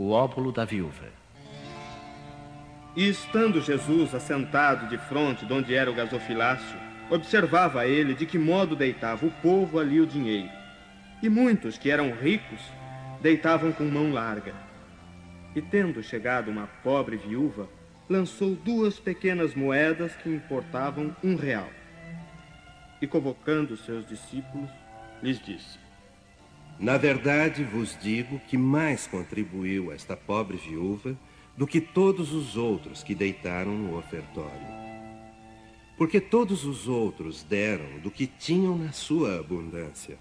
O óbolo da viúva. E estando Jesus assentado de frente de onde era o gasofilácio, observava ele de que modo deitava o povo ali o dinheiro. E muitos que eram ricos deitavam com mão larga. E tendo chegado uma pobre viúva, lançou duas pequenas moedas que importavam um real. E convocando seus discípulos, lhes disse: Na verdade vos digo que mais contribuiu esta pobre viúva do que todos os outros que deitaram no ofertório. Porque todos os outros deram do que tinham na sua abundância.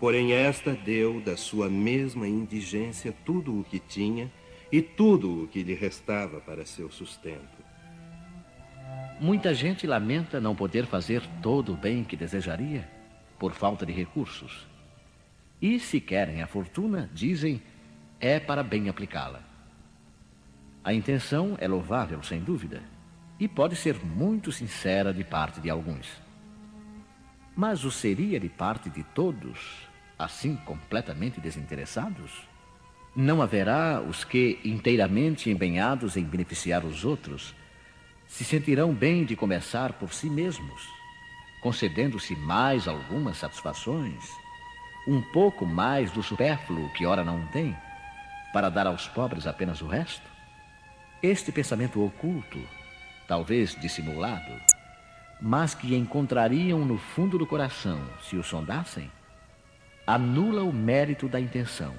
Porém, esta deu da sua mesma indigência tudo o que tinha e tudo o que lhe restava para seu sustento. Muita gente lamenta não poder fazer todo o bem que desejaria por falta de recursos. E se querem a fortuna, dizem, é para bem aplicá-la. A intenção é louvável, sem dúvida, e pode ser muito sincera de parte de alguns. Mas o seria de parte de todos, assim completamente desinteressados? Não haverá os que, inteiramente empenhados em beneficiar os outros, se sentirão bem de começar por si mesmos concedendo-se mais algumas satisfações, um pouco mais do supérfluo que ora não tem, para dar aos pobres apenas o resto? Este pensamento oculto, talvez dissimulado, mas que encontrariam no fundo do coração se o sondassem, anula o mérito da intenção,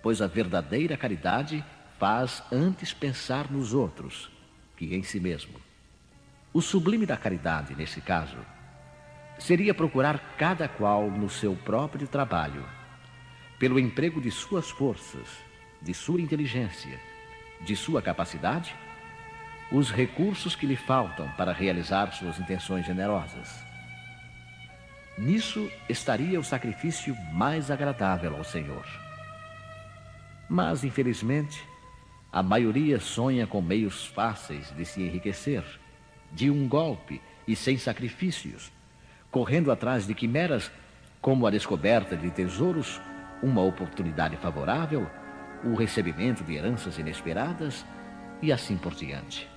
pois a verdadeira caridade faz antes pensar nos outros que em si mesmo. O sublime da caridade, nesse caso, seria procurar cada qual no seu próprio trabalho, pelo emprego de suas forças, de sua inteligência, de sua capacidade, os recursos que lhe faltam para realizar suas intenções generosas. Nisso estaria o sacrifício mais agradável ao Senhor. Mas, infelizmente, a maioria sonha com meios fáceis de se enriquecer de um golpe e sem sacrifícios, correndo atrás de quimeras como a descoberta de tesouros, uma oportunidade favorável, o recebimento de heranças inesperadas e assim por diante.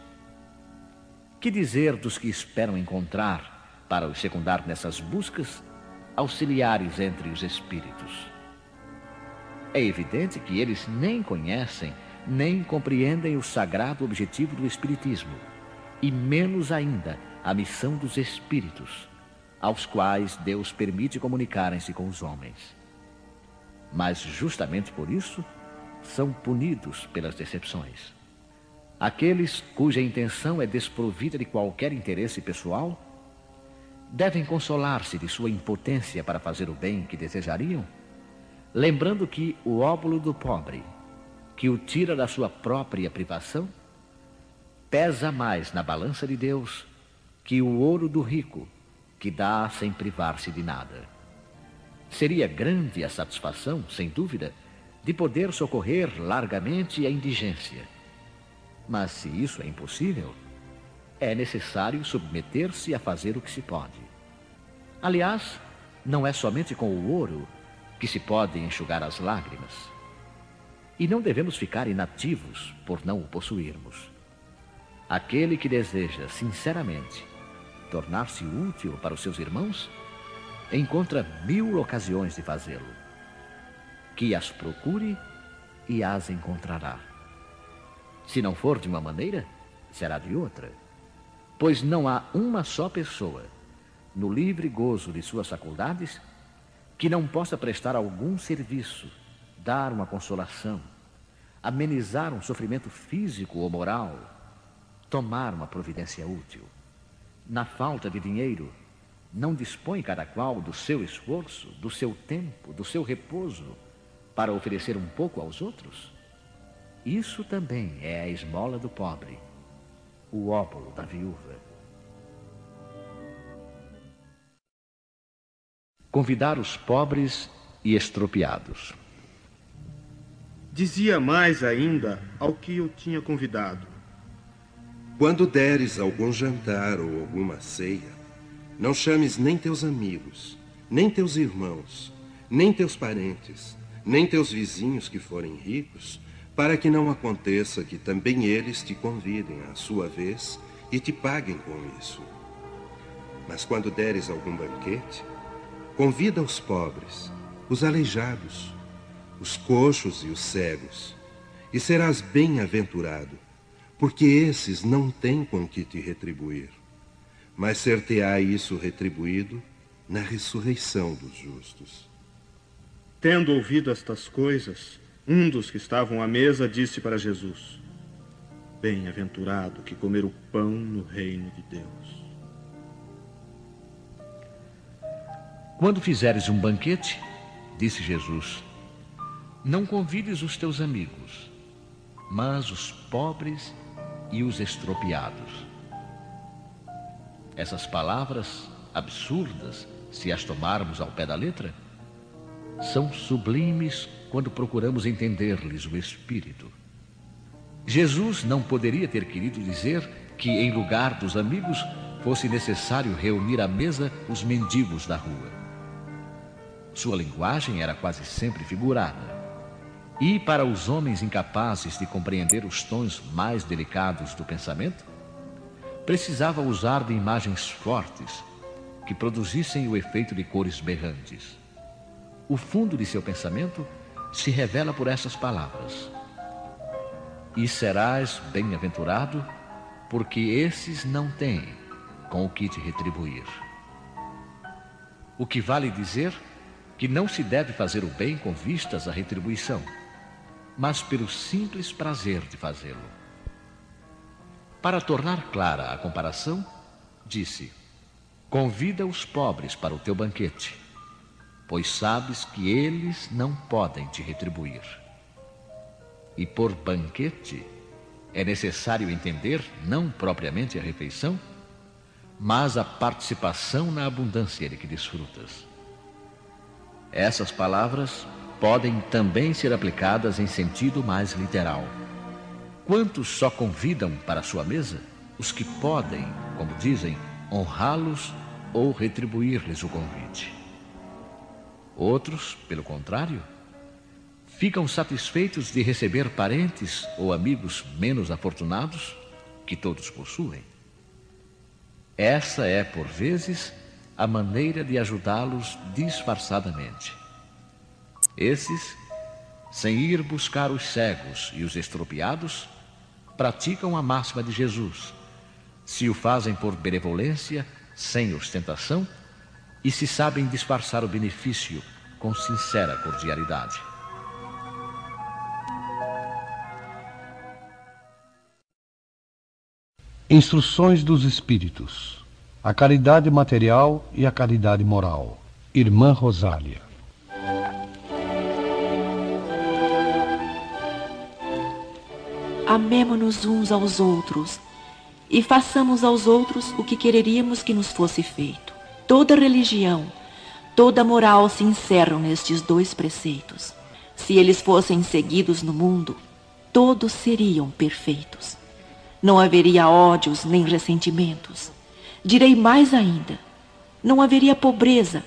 Que dizer dos que esperam encontrar, para os secundar nessas buscas, auxiliares entre os espíritos? É evidente que eles nem conhecem, nem compreendem o sagrado objetivo do Espiritismo e menos ainda a missão dos espíritos, aos quais Deus permite comunicarem-se com os homens. Mas justamente por isso são punidos pelas decepções. Aqueles cuja intenção é desprovida de qualquer interesse pessoal devem consolar-se de sua impotência para fazer o bem que desejariam, lembrando que o óbolo do pobre, que o tira da sua própria privação, pesa mais na balança de Deus que o ouro do rico, que dá sem privar-se de nada. Seria grande a satisfação, sem dúvida, de poder socorrer largamente a indigência. Mas se isso é impossível, é necessário submeter-se a fazer o que se pode. Aliás, não é somente com o ouro que se pode enxugar as lágrimas. E não devemos ficar inativos por não o possuirmos. Aquele que deseja, sinceramente, tornar-se útil para os seus irmãos, encontra mil ocasiões de fazê-lo. Que as procure e as encontrará. Se não for de uma maneira, será de outra. Pois não há uma só pessoa, no livre gozo de suas faculdades, que não possa prestar algum serviço, dar uma consolação, amenizar um sofrimento físico ou moral, tomar uma providência útil. Na falta de dinheiro, não dispõe cada qual do seu esforço, do seu tempo, do seu repouso para oferecer um pouco aos outros? Isso também é a esmola do pobre, o óbolo da viúva. Convidar os pobres e estropiados. Dizia mais ainda ao que eu tinha convidado: quando deres algum jantar ou alguma ceia, não chames nem teus amigos, nem teus irmãos, nem teus parentes, nem teus vizinhos que forem ricos, para que não aconteça que também eles te convidem à sua vez e te paguem com isso. Mas quando deres algum banquete, convida os pobres, os aleijados, os coxos e os cegos, e serás bem-aventurado, porque esses não têm com que te retribuir, mas ser-te-á isso retribuído na ressurreição dos justos. Tendo ouvido estas coisas, um dos que estavam à mesa disse para Jesus: Bem-aventurado que comer o pão no reino de Deus. Quando fizeres um banquete, disse Jesus, não convides os teus amigos, mas os pobres e os estropiados. Essas palavras absurdas se as tomarmos ao pé da letra, são sublimes quando procuramos entender-lhes o espírito. Jesus não poderia ter querido dizer que, em lugar dos amigos, fosse necessário reunir à mesa os mendigos da rua. Sua linguagem era quase sempre figurada. E para os homens incapazes de compreender os tons mais delicados do pensamento, precisava usar de imagens fortes que produzissem o efeito de cores berrantes. O fundo de seu pensamento se revela por essas palavras: E serás bem-aventurado, porque esses não têm com o que te retribuir. O que vale dizer que não se deve fazer o bem com vistas à retribuição, mas pelo simples prazer de fazê-lo. Para tornar clara a comparação, disse: Convida os pobres para o teu banquete, pois sabes que eles não podem te retribuir. E por banquete é necessário entender não propriamente a refeição, mas a participação na abundância de que desfrutas. Essas palavras podem também ser aplicadas em sentido mais literal. Quantos só convidam para sua mesa os que podem, como dizem, honrá-los ou retribuir-lhes o convite. Outros, pelo contrário, ficam satisfeitos de receber parentes ou amigos menos afortunados que todos possuem. Essa é, por vezes, a maneira de ajudá-los disfarçadamente. Esses, sem ir buscar os cegos e os estropiados, praticam a máxima de Jesus. Se o fazem por benevolência, sem ostentação e se sabem disfarçar o benefício com sincera cordialidade. Instruções dos Espíritos: A caridade material e a caridade moral. Irmã Rosália. Amemo-nos uns aos outros e façamos aos outros o que quereríamos que nos fosse feito. Toda religião, toda moral se encerram nestes dois preceitos. Se eles fossem seguidos no mundo, todos seriam perfeitos. Não haveria ódios nem ressentimentos. Direi mais ainda: não haveria pobreza,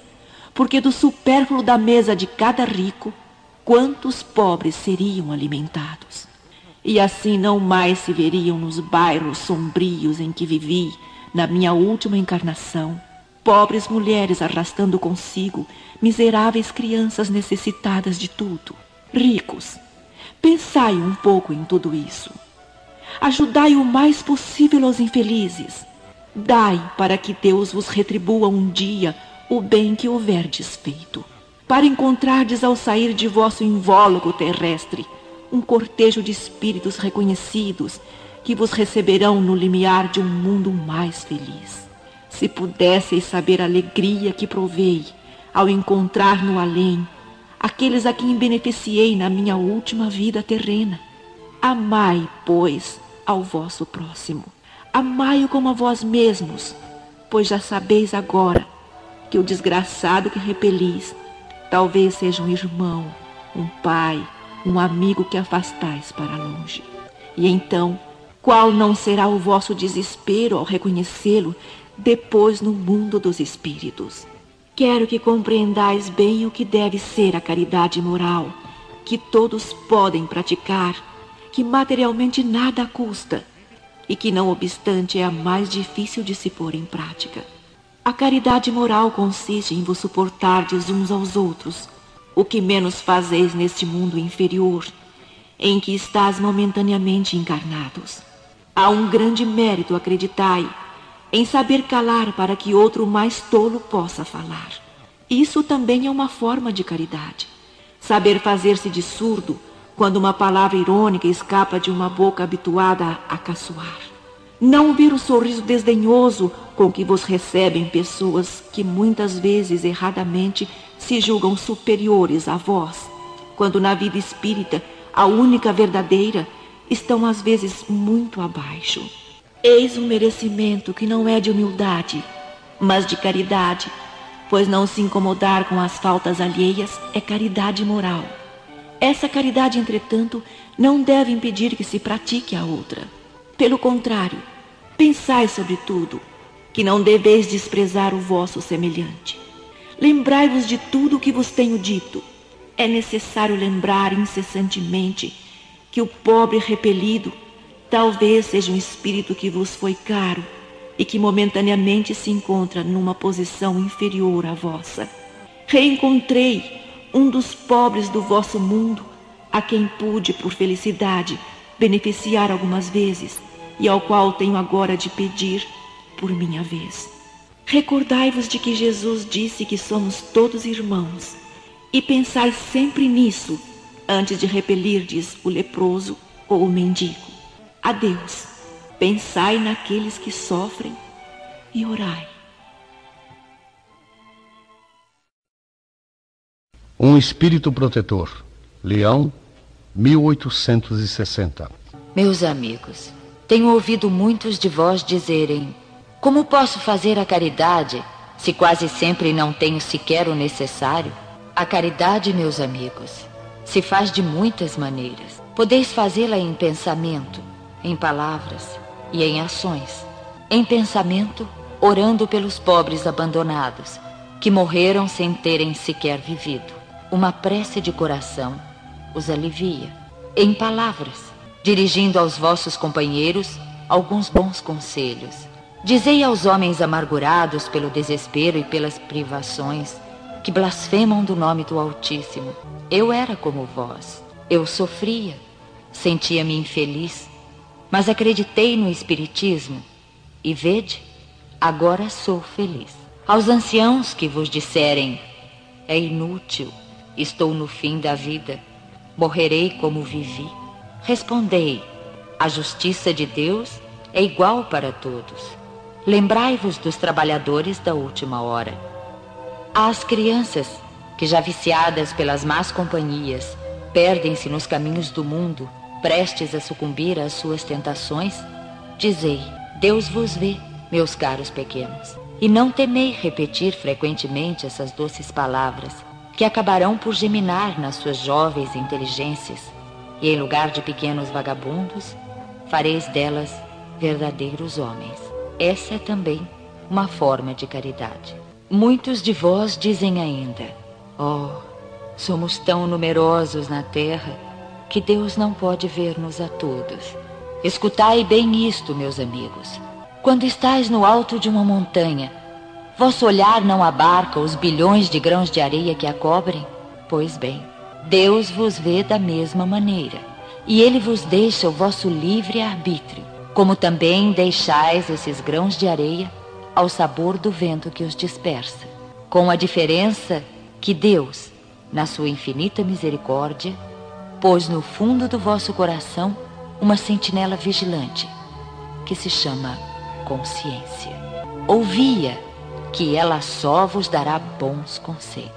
porque do supérfluo da mesa de cada rico, quantos pobres seriam alimentados? E assim não mais se veriam nos bairros sombrios em que vivi na minha última encarnação, pobres mulheres arrastando consigo miseráveis crianças necessitadas de tudo. Ricos, pensai um pouco em tudo isso. Ajudai o mais possível os infelizes. Dai para que Deus vos retribua um dia o bem que houverdes feito. Para encontrardes ao sair de vosso invólucro terrestre um cortejo de espíritos reconhecidos que vos receberão no limiar de um mundo mais feliz. Se pudesseis saber a alegria que provei ao encontrar no além aqueles a quem beneficiei na minha última vida terrena. Amai, pois, ao vosso próximo. Amai-o como a vós mesmos, pois já sabeis agora que o desgraçado que repelis talvez seja um irmão, um pai, um amigo que afastais para longe. E então, qual não será o vosso desespero ao reconhecê-lo depois no mundo dos espíritos? Quero que compreendais bem o que deve ser a caridade moral que todos podem praticar, que materialmente nada custa e que, não obstante, é a mais difícil de se pôr em prática. A caridade moral consiste em vos suportardes uns aos outros, o que menos fazeis neste mundo inferior, em que estás momentaneamente encarnados. Há um grande mérito, acreditai, em saber calar para que outro mais tolo possa falar. Isso também é uma forma de caridade. Saber fazer-se de surdo quando uma palavra irônica escapa de uma boca habituada a caçoar. Não ver o sorriso desdenhoso com que vos recebem pessoas que muitas vezes erradamente se julgam superiores a vós, quando na vida espírita, a única verdadeira, estão às vezes muito abaixo. Eis um merecimento que não é de humildade, mas de caridade, pois não se incomodar com as faltas alheias é caridade moral. Essa caridade, entretanto, não deve impedir que se pratique a outra. Pelo contrário, pensai sobre tudo, que não deveis desprezar o vosso semelhante. Lembrai-vos de tudo o que vos tenho dito. É necessário lembrar incessantemente que o pobre repelido talvez seja um espírito que vos foi caro e que momentaneamente se encontra numa posição inferior à vossa. Reencontrei um dos pobres do vosso mundo, a quem pude, por felicidade, beneficiar algumas vezes e ao qual tenho agora de pedir por minha vez. Recordai-vos de que Jesus disse que somos todos irmãos e pensai sempre nisso antes de repelirdes o leproso ou o mendigo. Adeus. Pensai naqueles que sofrem e orai. Um espírito protetor. Leão, 1860. Meus amigos, tenho ouvido muitos de vós dizerem: Como posso fazer a caridade se quase sempre não tenho sequer o necessário? A caridade, meus amigos, se faz de muitas maneiras. Podeis fazê-la em pensamento, em palavras e em ações. Em pensamento, orando pelos pobres abandonados, que morreram sem terem sequer vivido. Uma prece de coração os alivia. Em palavras, dirigindo aos vossos companheiros alguns bons conselhos. Dizei aos homens amargurados pelo desespero e pelas privações, que blasfemam do nome do Altíssimo. Eu era como vós. Eu sofria, sentia-me infeliz, mas acreditei no Espiritismo e vede, agora sou feliz. Aos anciãos que vos disserem, é inútil, estou no fim da vida, morrerei como vivi. Respondei, a justiça de Deus é igual para todos. Lembrai-vos dos trabalhadores da última hora às crianças que, já viciadas pelas más companhias, perdem-se nos caminhos do mundo, prestes a sucumbir às suas tentações, dizei: Deus vos vê, meus caros pequenos. E não temei repetir frequentemente essas doces palavras, que acabarão por geminar nas suas jovens inteligências, e em lugar de pequenos vagabundos, fareis delas verdadeiros homens. Essa é também uma forma de caridade. Muitos de vós dizem ainda: Oh, somos tão numerosos na terra que Deus não pode ver-nos a todos. Escutai bem isto, meus amigos. Quando estais no alto de uma montanha, vosso olhar não abarca os bilhões de grãos de areia que a cobrem? Pois bem, Deus vos vê da mesma maneira, e Ele vos deixa o vosso livre arbítrio, como também deixais esses grãos de areia ao sabor do vento que os dispersa, com a diferença que Deus, na sua infinita misericórdia, pôs no fundo do vosso coração uma sentinela vigilante, que se chama consciência. Ouvia que ela só vos dará bons conselhos.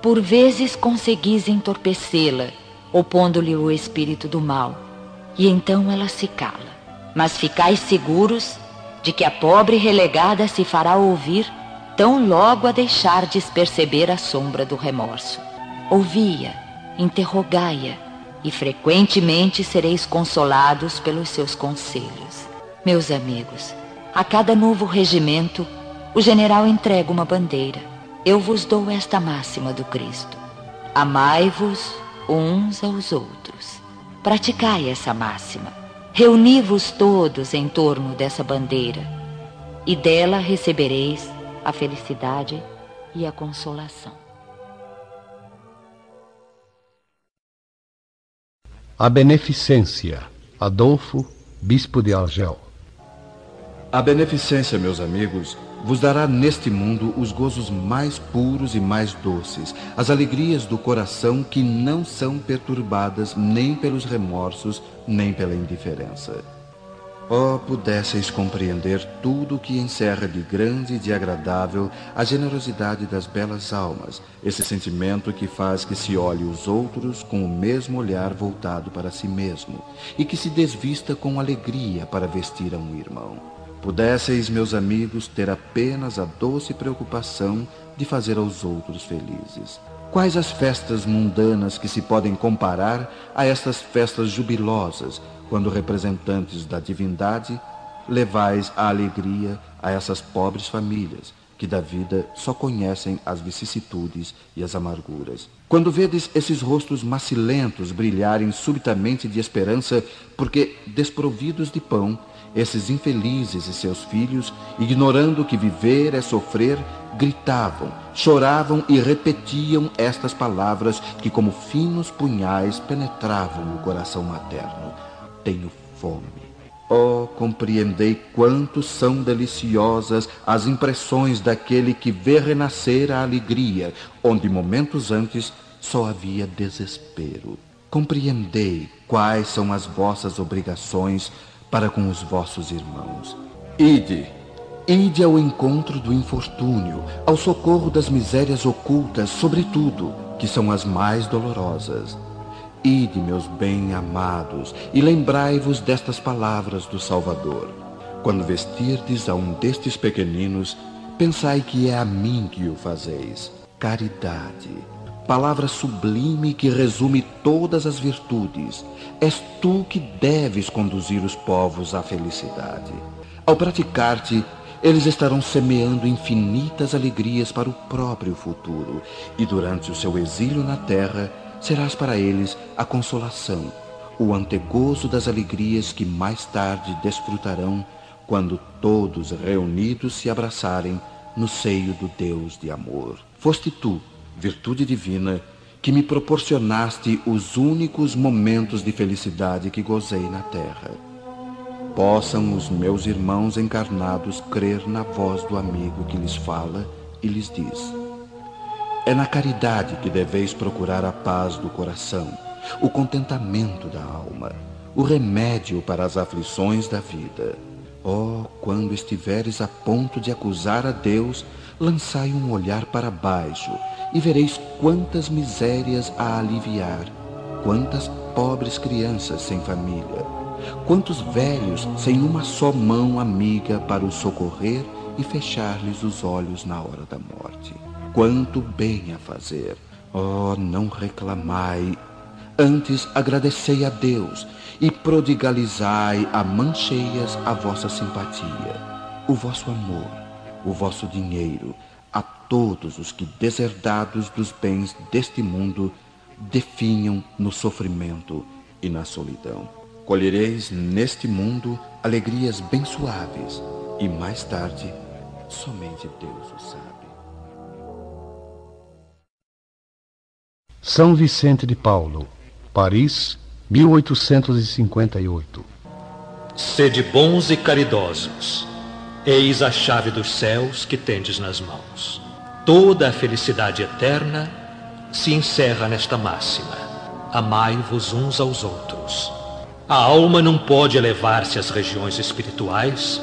Por vezes conseguis entorpecê-la, opondo-lhe o espírito do mal, e então ela se cala. Mas ficais seguros de que a pobre relegada se fará ouvir tão logo a deixardes perceber a sombra do remorso. Ouvia, interrogai-a, e frequentemente sereis consolados pelos seus conselhos. Meus amigos, a cada novo regimento, o general entrega uma bandeira. Eu vos dou esta máxima do Cristo: Amai-vos uns aos outros. Praticai essa máxima. Reuni-vos todos em torno dessa bandeira, e dela recebereis a felicidade e a consolação. A Beneficência, Adolfo, Bispo de Argel. A beneficência, meus amigos, vos dará neste mundo os gozos mais puros e mais doces, as alegrias do coração que não são perturbadas nem pelos remorsos, nem pela indiferença. Oh, pudesseis compreender tudo o que encerra de grande e de agradável a generosidade das belas almas, esse sentimento que faz que se olhe os outros com o mesmo olhar voltado para si mesmo, e que se desvista com alegria para vestir a um irmão. Pudesseis, meus amigos, ter apenas a doce preocupação de fazer aos outros felizes. Quais as festas mundanas que se podem comparar a estas festas jubilosas, quando representantes da divindade levais a alegria a essas pobres famílias, que da vida só conhecem as vicissitudes e as amarguras. Quando vedes esses rostos macilentos brilharem subitamente de esperança, porque desprovidos de pão, esses infelizes e seus filhos, ignorando que viver é sofrer, gritavam, choravam e repetiam estas palavras que, como finos punhais, penetravam o coração materno: Tenho fome. Oh, compreendei quanto são deliciosas as impressões daquele que vê renascer a alegria, onde momentos antes só havia desespero. Compreendei quais são as vossas obrigações para com os vossos irmãos. Ide, ide ao encontro do infortúnio, ao socorro das misérias ocultas, sobretudo, que são as mais dolorosas. Ide, meus bem-amados, e lembrai-vos destas palavras do Salvador. Quando vestirdes a um destes pequeninos, pensai que é a mim que o fazeis. Caridade palavra sublime que resume todas as virtudes. És tu que deves conduzir os povos à felicidade. Ao praticar-te, eles estarão semeando infinitas alegrias para o próprio futuro, e durante o seu exílio na terra, serás para eles a consolação, o antegozo das alegrias que mais tarde desfrutarão quando todos reunidos se abraçarem no seio do Deus de amor. Foste tu, virtude divina, que me proporcionaste os únicos momentos de felicidade que gozei na terra. Possam os meus irmãos encarnados crer na voz do amigo que lhes fala e lhes diz: É na caridade que deveis procurar a paz do coração, o contentamento da alma, o remédio para as aflições da vida. Oh, quando estiveres a ponto de acusar a Deus, lançai um olhar para baixo e vereis quantas misérias a aliviar, quantas pobres crianças sem família, quantos velhos sem uma só mão amiga para os socorrer e fechar-lhes os olhos na hora da morte. Quanto bem a fazer! Oh, não reclamai, antes agradecei a Deus e prodigalizai a mancheias a vossa simpatia, o vosso amor, o vosso dinheiro, a todos os que, deserdados dos bens deste mundo, definham no sofrimento e na solidão. Colhereis neste mundo alegrias bem suaves, e mais tarde, somente Deus o sabe. São Vicente de Paulo, Paris, 1858. Sede bons e caridosos Eis a chave dos céus que tendes nas mãos. Toda a felicidade eterna se encerra nesta máxima: amai-vos uns aos outros. A alma não pode elevar-se às regiões espirituais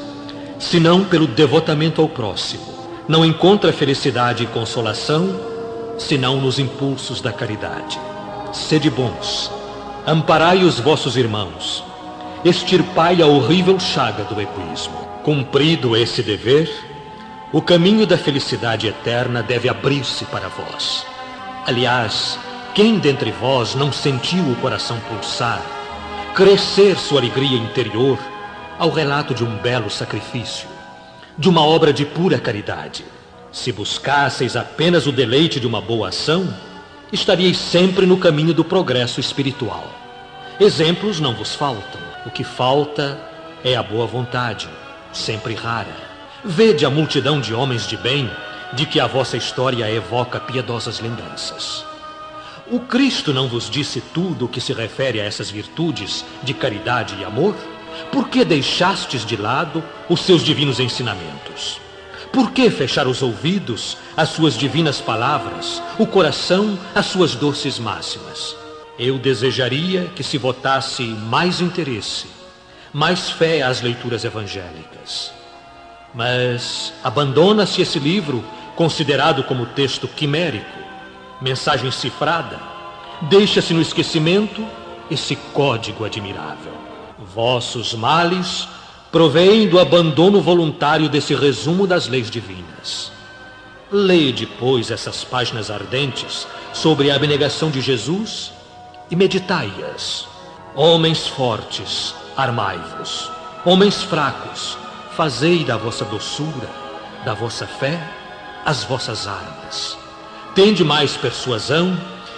senão pelo devotamento ao próximo. Não encontra felicidade e consolação senão nos impulsos da caridade. Sede bons, amparai os vossos irmãos, extirpai a horrível chaga do egoísmo. Cumprido esse dever, o caminho da felicidade eterna deve abrir-se para vós. Aliás, quem dentre vós não sentiu o coração pulsar, crescer sua alegria interior ao relato de um belo sacrifício, de uma obra de pura caridade? Se buscasseis apenas o deleite de uma boa ação, estaríeis sempre no caminho do progresso espiritual. Exemplos não vos faltam. O que falta é a boa vontade, sempre rara. Vede a multidão de homens de bem de que a vossa história evoca piedosas lembranças. O Cristo não vos disse tudo o que se refere a essas virtudes de caridade e amor? Por que deixastes de lado os seus divinos ensinamentos? Por que fechar os ouvidos às suas divinas palavras, o coração às suas doces máximas? Eu desejaria que se votasse mais interesse, mais fé às leituras evangélicas. Mas abandona-se esse livro considerado como texto quimérico, mensagem cifrada, deixa-se no esquecimento esse código admirável. Vossos males provém do abandono voluntário desse resumo das leis divinas. Leia depois essas páginas ardentes sobre a abnegação de Jesus e meditai-as. Homens fortes, armai-vos. Homens fracos, fazei da vossa doçura, da vossa fé, as vossas armas. Tende mais persuasão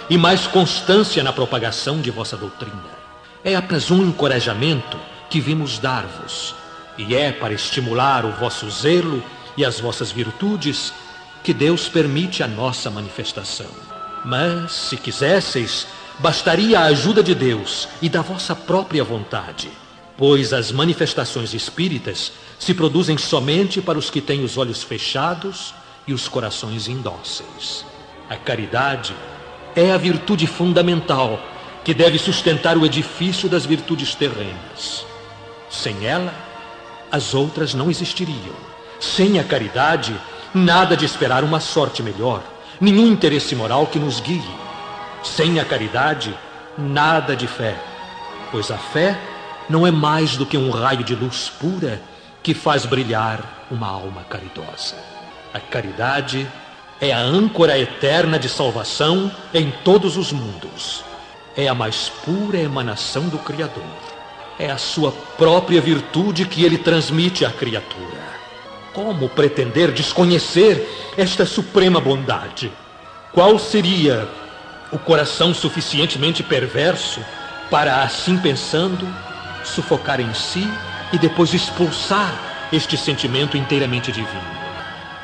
e mais constância na propagação de vossa doutrina. É apenas um encorajamento que vimos dar-vos, e é para estimular o vosso zelo e as vossas virtudes que Deus permite a nossa manifestação. Mas, se quisesseis, bastaria a ajuda de Deus e da vossa própria vontade, pois as manifestações espíritas se produzem somente para os que têm os olhos fechados e os corações indóceis. A caridade é a virtude fundamental que deve sustentar o edifício das virtudes terrenas. Sem ela, as outras não existiriam. Sem a caridade, nada de esperar uma sorte melhor, nenhum interesse moral que nos guie. Sem a caridade, nada de fé, pois a fé não é mais do que um raio de luz pura que faz brilhar uma alma caridosa. A caridade é a âncora eterna de salvação em todos os mundos. É a mais pura emanação do Criador. É a sua própria virtude que ele transmite à criatura. Como pretender desconhecer esta suprema bondade? Qual seria o coração suficientemente perverso para, assim pensando, sufocar em si e depois expulsar este sentimento inteiramente divino?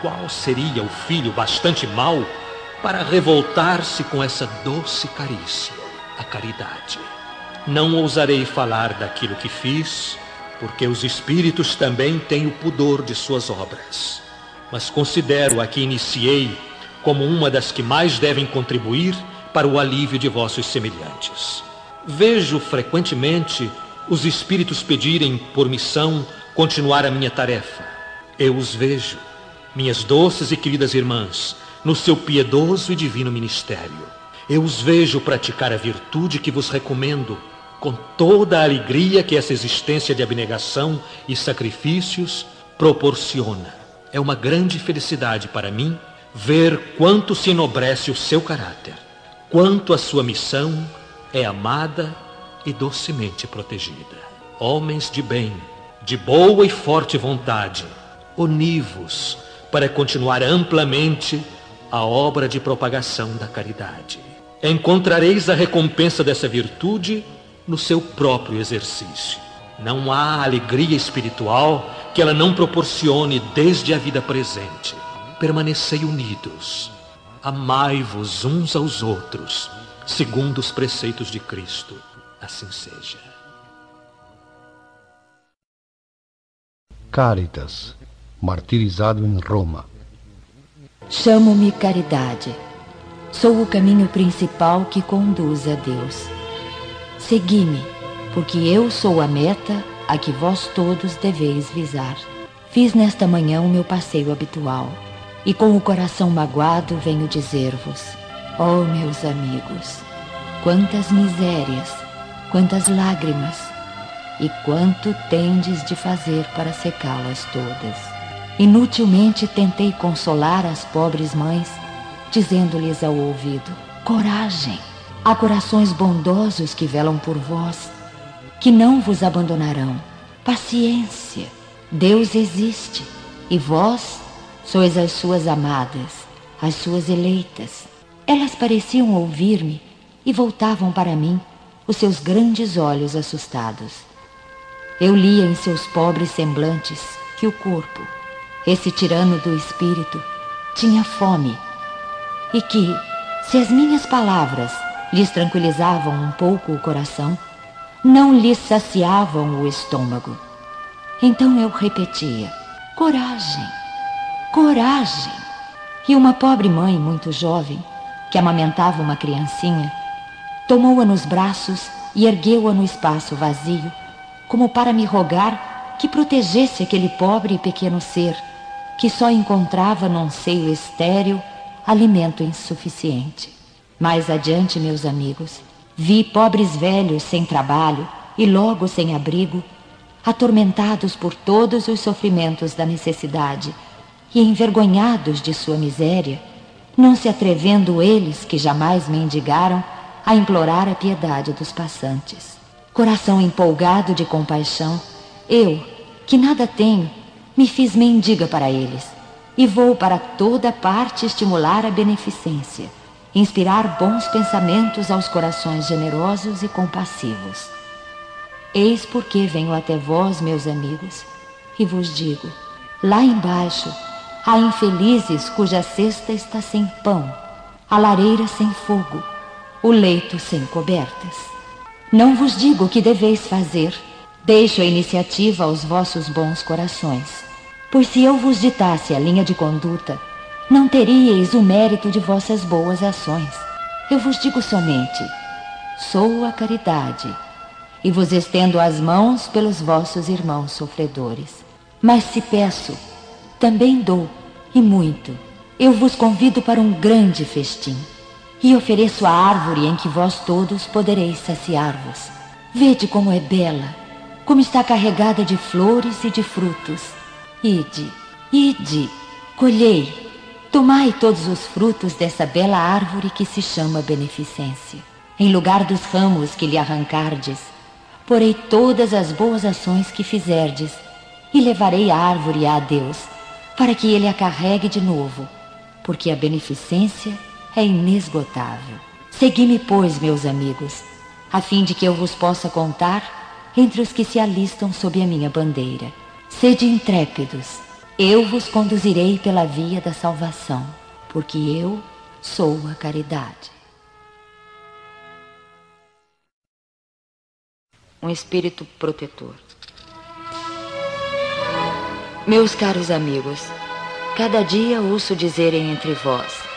Qual seria o filho bastante mau para revoltar-se com essa doce carícia, a caridade? Não ousarei falar daquilo que fiz, porque os espíritos também têm o pudor de suas obras. Mas considero a que iniciei como uma das que mais devem contribuir para o alívio de vossos semelhantes. Vejo frequentemente os espíritos pedirem por missão continuar a minha tarefa. Eu os vejo, minhas doces e queridas irmãs, no seu piedoso e divino ministério. Eu os vejo praticar a virtude que vos recomendo com toda a alegria que essa existência de abnegação e sacrifícios proporciona. É uma grande felicidade para mim ver quanto se enobrece o seu caráter, quanto a sua missão é amada e docemente protegida. Homens de bem, de boa e forte vontade, univos para continuar amplamente a obra de propagação da caridade. Encontrareis a recompensa dessa virtude no seu próprio exercício. Não há alegria espiritual que ela não proporcione desde a vida presente. Permanecei unidos. Amai-vos uns aos outros, segundo os preceitos de Cristo. Assim seja. Caritas, martirizado em Roma. Chamo-me caridade. Sou o caminho principal que conduz a Deus. Segui-me, porque eu sou a meta a que vós todos deveis visar. Fiz nesta manhã o meu passeio habitual e com o coração magoado venho dizer-vos: ó oh, meus amigos, quantas misérias, quantas lágrimas e quanto tendes de fazer para secá-las todas. Inutilmente tentei consolar as pobres mães, dizendo-lhes ao ouvido: coragem! Há corações bondosos que velam por vós, que não vos abandonarão. Paciência. Deus existe e vós sois as suas amadas, as suas eleitas. Elas pareciam ouvir-me e voltavam para mim os seus grandes olhos assustados. Eu lia em seus pobres semblantes que o corpo, esse tirano do espírito, tinha fome e que, se as minhas palavras lhes tranquilizavam um pouco o coração, não lhes saciavam o estômago. Então eu repetia: coragem, coragem. E uma pobre mãe muito jovem, que amamentava uma criancinha, tomou-a nos braços e ergueu-a no espaço vazio, como para me rogar que protegesse aquele pobre e pequeno ser, que só encontrava num seio estéril alimento insuficiente. Mais adiante, meus amigos, vi pobres velhos sem trabalho e logo sem abrigo, atormentados por todos os sofrimentos da necessidade e envergonhados de sua miséria, não se atrevendo eles, que jamais mendigaram, a implorar a piedade dos passantes. Coração empolgado de compaixão, eu, que nada tenho, me fiz mendiga para eles e vou para toda parte estimular a beneficência, inspirar bons pensamentos aos corações generosos e compassivos. Eis porque venho até vós, meus amigos, e vos digo: lá embaixo há infelizes cuja cesta está sem pão, a lareira sem fogo, o leito sem cobertas. Não vos digo o que deveis fazer, deixo a iniciativa aos vossos bons corações. Pois se eu vos ditasse a linha de conduta, não teríeis o mérito de vossas boas ações. Eu vos digo somente: sou a caridade, e vos estendo as mãos pelos vossos irmãos sofredores. Mas se peço, também dou, e muito. Eu vos convido para um grande festim, e ofereço a árvore em que vós todos podereis saciar-vos. Vede como é bela, como está carregada de flores e de frutos Ide, ide, colhei, tomai todos os frutos dessa bela árvore que se chama beneficência. Em lugar dos ramos que lhe arrancardes, porei todas as boas ações que fizerdes, e levarei a árvore a Deus, para que ele a carregue de novo, porque a beneficência é inesgotável. Segui-me, pois, meus amigos, a fim de que eu vos possa contar entre os que se alistam sob a minha bandeira. Sede intrépidos, eu vos conduzirei pela via da salvação, porque eu sou a caridade. Um espírito protetor. Meus caros amigos, cada dia ouço dizerem entre vós: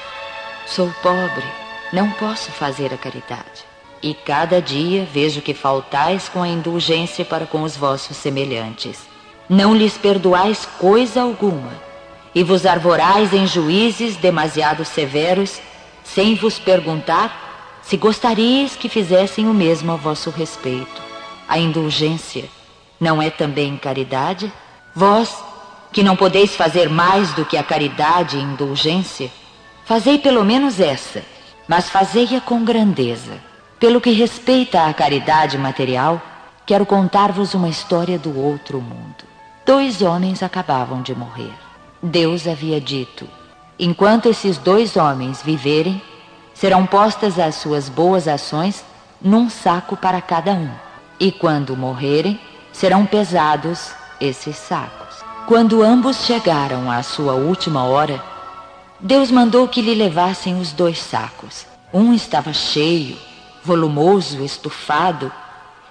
sou pobre, não posso fazer a caridade. E cada dia vejo que faltais com a indulgência para com os vossos semelhantes não lhes perdoais coisa alguma, e vos arvorais em juízes demasiado severos, sem vos perguntar se gostaríeis que fizessem o mesmo a vosso respeito. A indulgência não é também caridade? Vós, que não podeis fazer mais do que a caridade e indulgência, fazei pelo menos essa, mas fazei-a com grandeza. Pelo que respeita à caridade material, quero contar-vos uma história do outro mundo. Dois homens acabavam de morrer. Deus havia dito: enquanto esses dois homens viverem, serão postas as suas boas ações num saco para cada um. E quando morrerem, serão pesados esses sacos. Quando ambos chegaram à sua última hora, Deus mandou que lhe levassem os dois sacos. Um estava cheio, volumoso, estufado,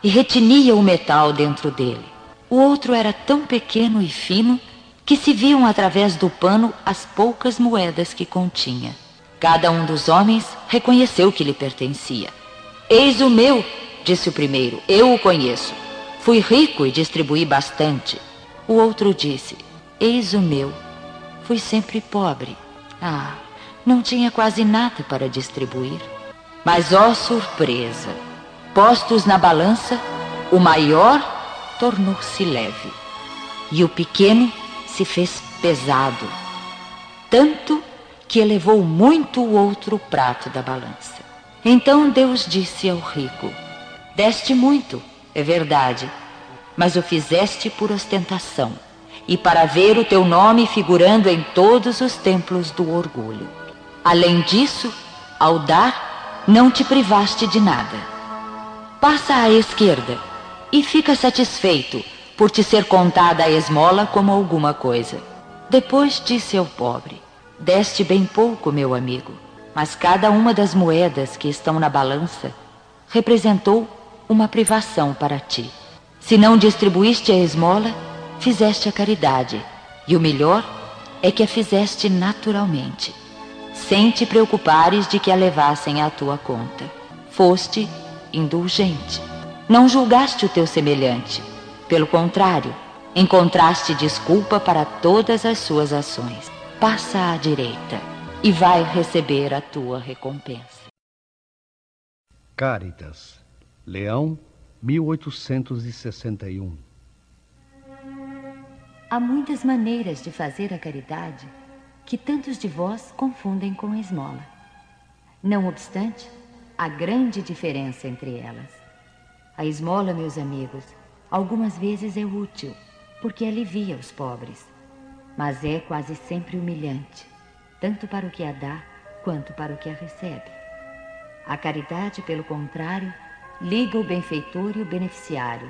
e retinia o metal dentro dele. O outro era tão pequeno e fino que se viam através do pano as poucas moedas que continha. Cada um dos homens reconheceu que lhe pertencia. Eis o meu, disse o primeiro, eu o conheço. Fui rico e distribuí bastante. O outro disse, eis o meu, fui sempre pobre. Ah, não tinha quase nada para distribuir. Mas, ó surpresa! Postos na balança, o maior tornou-se leve e o pequeno se fez pesado, tanto que elevou muito o outro prato da balança. Então Deus disse ao rico: Deste muito, é verdade, mas o fizeste por ostentação e para ver o teu nome figurando em todos os templos do orgulho. Além disso, Ao dar, não te privaste de nada. Passa à esquerda e fica satisfeito por te ser contada a esmola como alguma coisa. Depois disse ao pobre: Deste bem pouco, meu amigo, mas cada uma das moedas que estão na balança representou uma privação para ti. Se não distribuíste a esmola, fizeste a caridade, e o melhor é que a fizeste naturalmente sem te preocupares de que a levassem à tua conta. Foste indulgente. Não julgaste o teu semelhante. Pelo contrário, encontraste desculpa para todas as suas ações. Passa à direita e vai receber a tua recompensa. Caritas, Leão, 1861. Há muitas maneiras de fazer a caridade que tantos de vós confundem com a esmola. Não obstante, há grande diferença entre elas. A esmola, meus amigos, algumas vezes é útil, porque alivia os pobres, mas é quase sempre humilhante, tanto para o que a dá quanto para o que a recebe. A caridade, pelo contrário, liga o benfeitor e o beneficiário,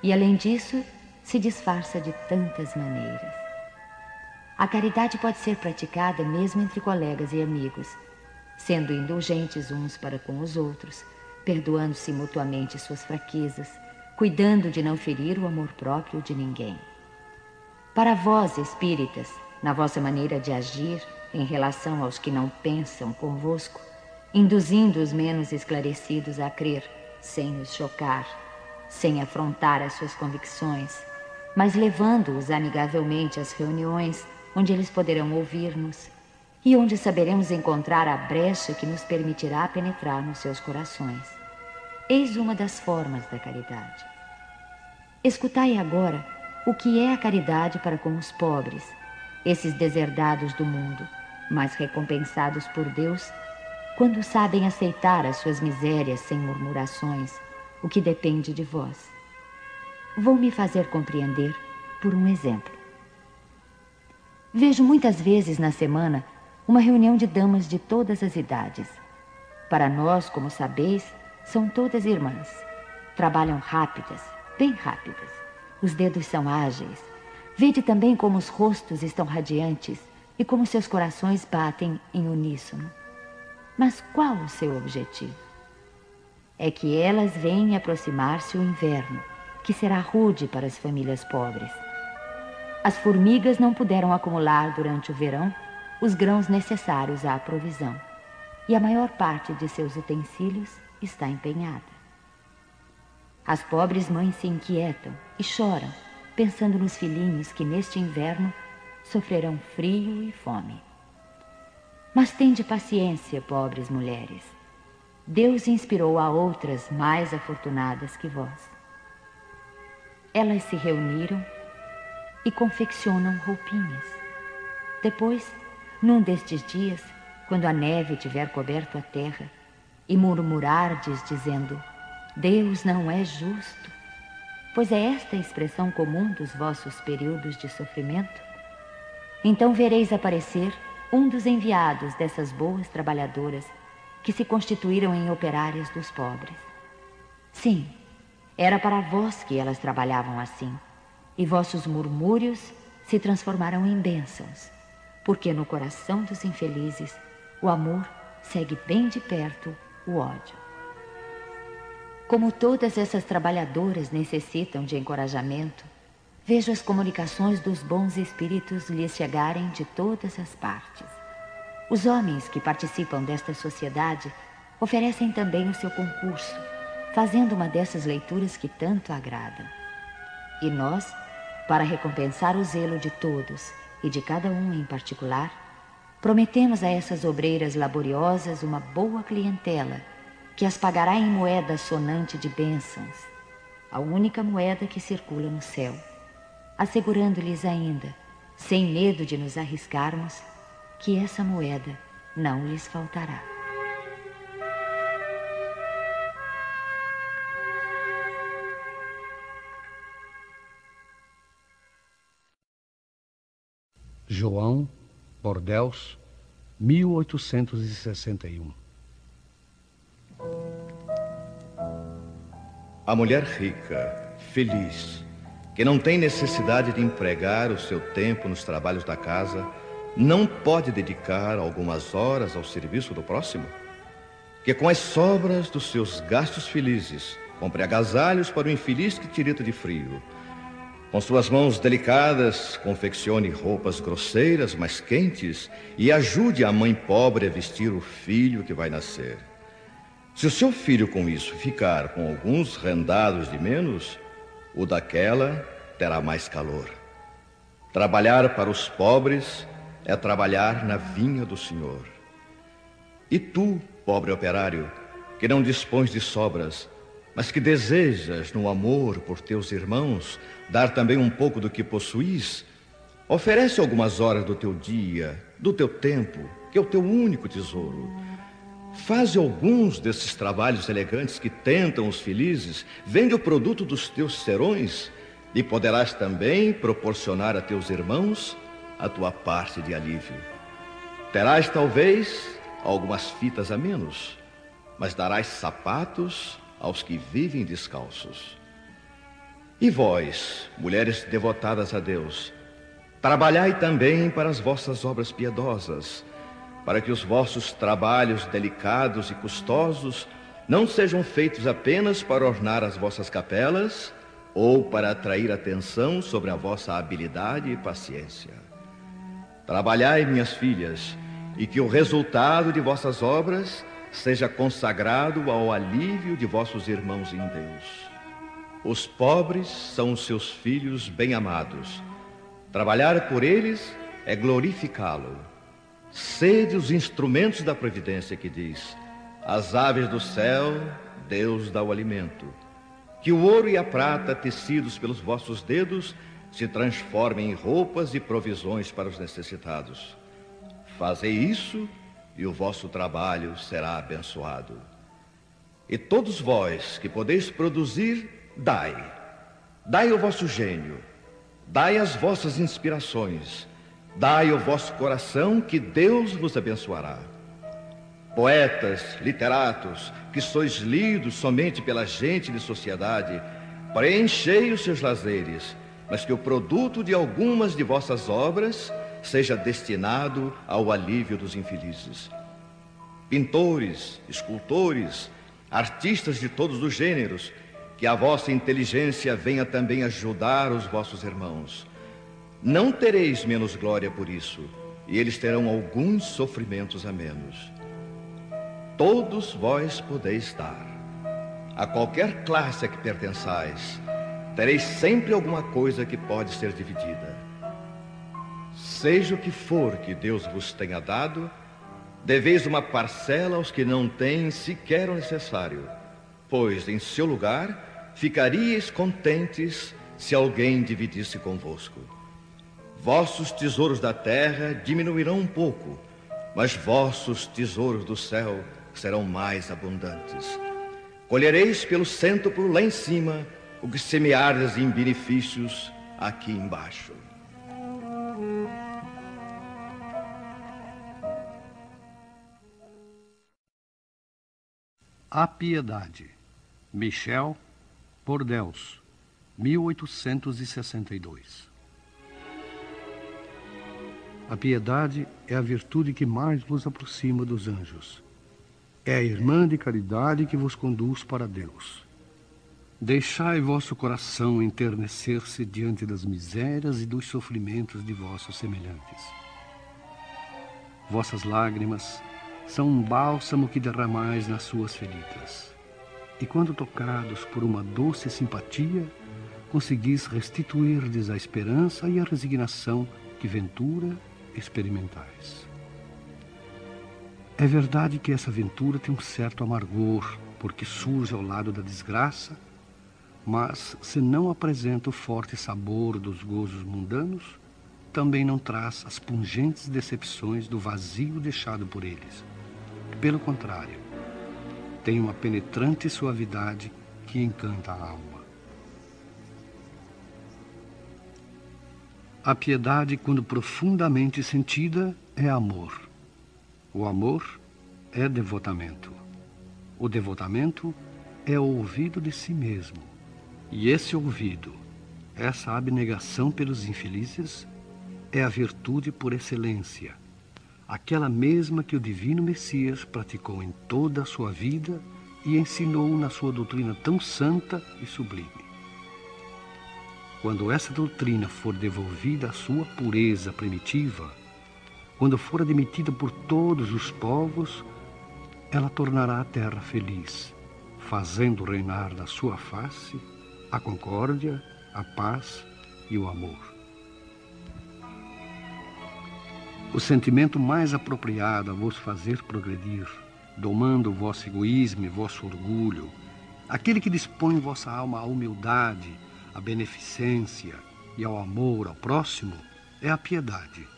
e além disso, se disfarça de tantas maneiras. A caridade pode ser praticada mesmo entre colegas e amigos, sendo indulgentes uns para com os outros, perdoando-se mutuamente suas fraquezas, cuidando de não ferir o amor próprio de ninguém. Para vós, espíritas, na vossa maneira de agir em relação aos que não pensam convosco, induzindo os menos esclarecidos a crer, sem os chocar, sem afrontar as suas convicções, mas levando-os amigavelmente às reuniões onde eles poderão ouvir-nos e onde saberemos encontrar a brecha que nos permitirá penetrar nos seus corações. Eis uma das formas da caridade. Escutai agora o que é a caridade para com os pobres, esses deserdados do mundo, mas recompensados por Deus quando sabem aceitar as suas misérias sem murmurações, o que depende de vós. Vou me fazer compreender por um exemplo. Vejo muitas vezes na semana uma reunião de damas de todas as idades. Para nós, como sabeis, são todas irmãs. Trabalham rápidas, bem rápidas. Os dedos são ágeis. Vede também como os rostos estão radiantes e como seus corações batem em uníssono. Mas qual o seu objetivo? É que elas veem aproximar-se o inverno, que será rude para as famílias pobres. As formigas não puderam acumular durante o verão os grãos necessários à provisão, e a maior parte de seus utensílios está empenhada. As pobres mães se inquietam e choram, pensando nos filhinhos que neste inverno sofrerão frio e fome. Mas tende paciência, pobres mulheres. Deus inspirou a outras mais afortunadas que vós. Elas se reuniram e confeccionam roupinhas. Depois, num destes dias, quando a neve tiver coberto a terra, e murmurardes dizendo: Deus não é justo, pois é esta a expressão comum dos vossos períodos de sofrimento, então vereis aparecer um dos enviados dessas boas trabalhadoras que se constituíram em operárias dos pobres. Sim, era para vós que elas trabalhavam assim e vossos murmúrios se transformarão em bênçãos, porque no coração dos infelizes o amor segue bem de perto o ódio. Como todas essas trabalhadoras necessitam de encorajamento, vejo as comunicações dos bons espíritos lhes chegarem de todas as partes. Os homens que participam desta sociedade oferecem também o seu concurso, fazendo uma dessas leituras que tanto agradam. E nós, para recompensar o zelo de todos e de cada um em particular, prometemos a essas obreiras laboriosas uma boa clientela que as pagará em moeda sonante de bênçãos, a única moeda que circula no céu, assegurando-lhes ainda, sem medo de nos arriscarmos, que essa moeda não lhes faltará. João Bordeus, 1861. A mulher rica, feliz, que não tem necessidade de empregar o seu tempo nos trabalhos da casa, não pode dedicar algumas horas ao serviço do próximo? Que com as sobras dos seus gastos felizes, compre agasalhos para o infeliz que tirita de frio, com suas mãos delicadas, confeccione roupas grosseiras, mas quentes, e ajude a mãe pobre a vestir o filho que vai nascer. Se o seu filho com isso ficar com alguns rendados de menos, o daquela terá mais calor. Trabalhar para os pobres é trabalhar na vinha do Senhor. E tu, pobre operário, que não dispões de sobras, mas que desejas, no amor por teus irmãos, dar também um pouco do que possuis, oferece algumas horas do teu dia, do teu tempo, que é o teu único tesouro. Faze alguns desses trabalhos elegantes que tentam os felizes, vende o produto dos teus serões e poderás também proporcionar a teus irmãos a tua parte de alívio. Terás talvez algumas fitas a menos, mas darás sapatos aos que vivem descalços. E vós, mulheres devotadas a Deus, trabalhai também para as vossas obras piedosas, para que os vossos trabalhos delicados e custosos não sejam feitos apenas para ornar as vossas capelas ou para atrair atenção sobre a vossa habilidade e paciência. Trabalhai, minhas filhas, e que o resultado de vossas obras seja consagrado ao alívio de vossos irmãos em Deus. Os pobres são seus filhos bem-amados. Trabalhar por eles é glorificá-lo. Sede os instrumentos da providência que diz: As aves do céu, Deus dá o alimento. Que o ouro e a prata, tecidos pelos vossos dedos, se transformem em roupas e provisões para os necessitados. Fazei isso e o vosso trabalho será abençoado. E todos vós que podeis produzir, dai. Dai o vosso gênio, dai as vossas inspirações, dai o vosso coração, que Deus vos abençoará. Poetas, literatos, que sois lidos somente pela gente de sociedade, preenchei os seus lazeres, mas que o produto de algumas de vossas obras seja destinado ao alívio dos infelizes. Pintores, escultores, artistas de todos os gêneros, que a vossa inteligência venha também ajudar os vossos irmãos. Não tereis menos glória por isso, e eles terão alguns sofrimentos a menos. Todos vós podeis dar. A qualquer classe a que pertençais, tereis sempre alguma coisa que pode ser dividida. Seja o que for que Deus vos tenha dado, deveis uma parcela aos que não têm sequer o necessário, pois em seu lugar ficaríeis contentes se alguém dividisse convosco. Vossos tesouros da terra diminuirão um pouco, mas vossos tesouros do céu serão mais abundantes. Colhereis pelo cêntuplo lá em cima o que semeardes em benefícios aqui embaixo. A Piedade, Michel Bordeus, 1862. A piedade é a virtude que mais vos aproxima dos anjos. É a irmã de caridade que vos conduz para Deus. Deixai vosso coração enternecer-se diante das misérias e dos sofrimentos de vossos semelhantes. Vossas lágrimas são um bálsamo que derramais nas suas feridas. E quando tocados por uma doce simpatia, conseguis restituir-lhes a esperança e a resignação que ventura experimentais. É verdade que essa aventura tem um certo amargor, porque surge ao lado da desgraça, mas se não apresenta o forte sabor dos gozos mundanos, também não traz as pungentes decepções do vazio deixado por eles. Pelo contrário, tem uma penetrante suavidade que encanta a alma. A piedade, quando profundamente sentida, é amor. O amor é devotamento. O devotamento é o ouvido de si mesmo. E esse ouvido, essa abnegação pelos infelizes, é a virtude por excelência, aquela mesma que o divino Messias praticou em toda a sua vida e ensinou na sua doutrina tão santa e sublime. Quando essa doutrina for devolvida à sua pureza primitiva, quando for admitida por todos os povos, ela tornará a terra feliz, fazendo reinar na sua face a concórdia, a paz e o amor. O sentimento mais apropriado a vos fazer progredir, domando o vosso egoísmo e vosso orgulho, aquele que dispõe vossa alma à humildade, à beneficência e ao amor ao próximo, é a piedade.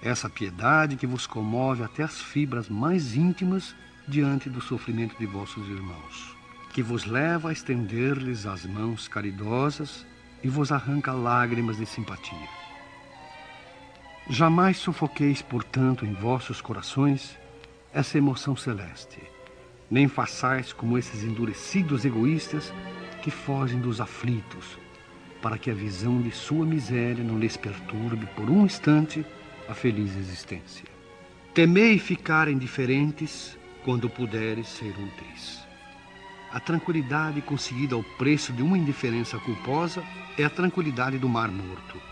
Essa piedade que vos comove até as fibras mais íntimas diante do sofrimento de vossos irmãos, que vos leva a estender-lhes as mãos caridosas e vos arranca lágrimas de simpatia. Jamais sufoqueis, portanto, em vossos corações essa emoção celeste, nem façais como esses endurecidos egoístas que fogem dos aflitos, para que a visão de sua miséria não lhes perturbe por um instante a feliz existência. Temei ficar indiferentes quando puderes ser úteis. A tranquilidade conseguida ao preço de uma indiferença culposa é a tranquilidade do mar morto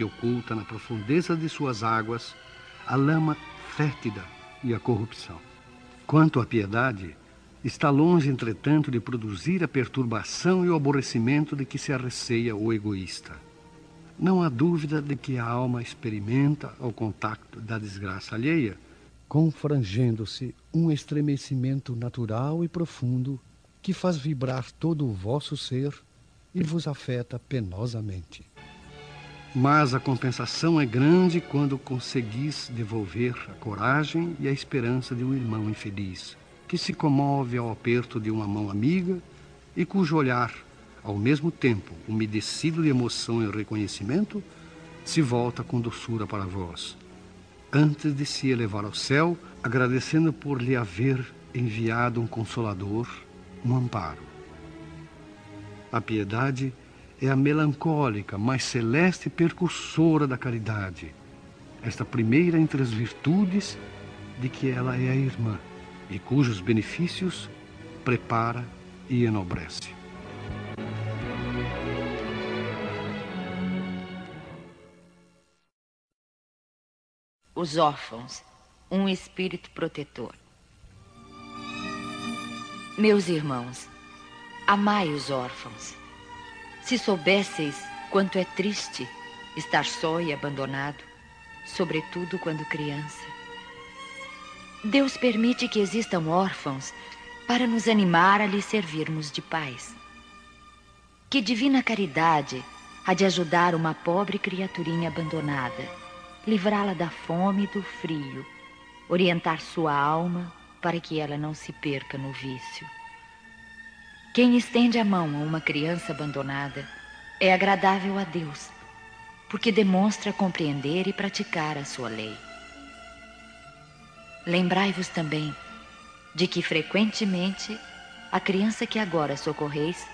que oculta na profundeza de suas águas a lama fétida e a corrupção. Quanto à piedade, está longe, entretanto, de produzir a perturbação e o aborrecimento de que se arreceia o egoísta. Não há dúvida de que a alma experimenta, ao contato da desgraça alheia, confrangendo-se um estremecimento natural e profundo que faz vibrar todo o vosso ser e vos afeta penosamente. Mas a compensação é grande quando conseguis devolver a coragem e a esperança de um irmão infeliz, que se comove ao aperto de uma mão amiga e cujo olhar, ao mesmo tempo umedecido de emoção e reconhecimento, se volta com doçura para vós, antes de se elevar ao céu, agradecendo por lhe haver enviado um consolador, um amparo. A piedade é a melancólica, mas celeste percursora da caridade. Esta primeira entre as virtudes de que ela é a irmã e cujos benefícios prepara e enobrece. Os órfãos, um espírito protetor. Meus irmãos, amai os órfãos se soubesseis quanto é triste estar só e abandonado, sobretudo quando criança. Deus permite que existam órfãos para nos animar a lhe servirmos de pais. Que divina caridade há de ajudar uma pobre criaturinha abandonada, livrá-la da fome e do frio, orientar sua alma para que ela não se perca no vício. Quem estende a mão a uma criança abandonada é agradável a Deus, porque demonstra compreender e praticar a sua lei. Lembrai-vos também de que frequentemente a criança que agora socorreis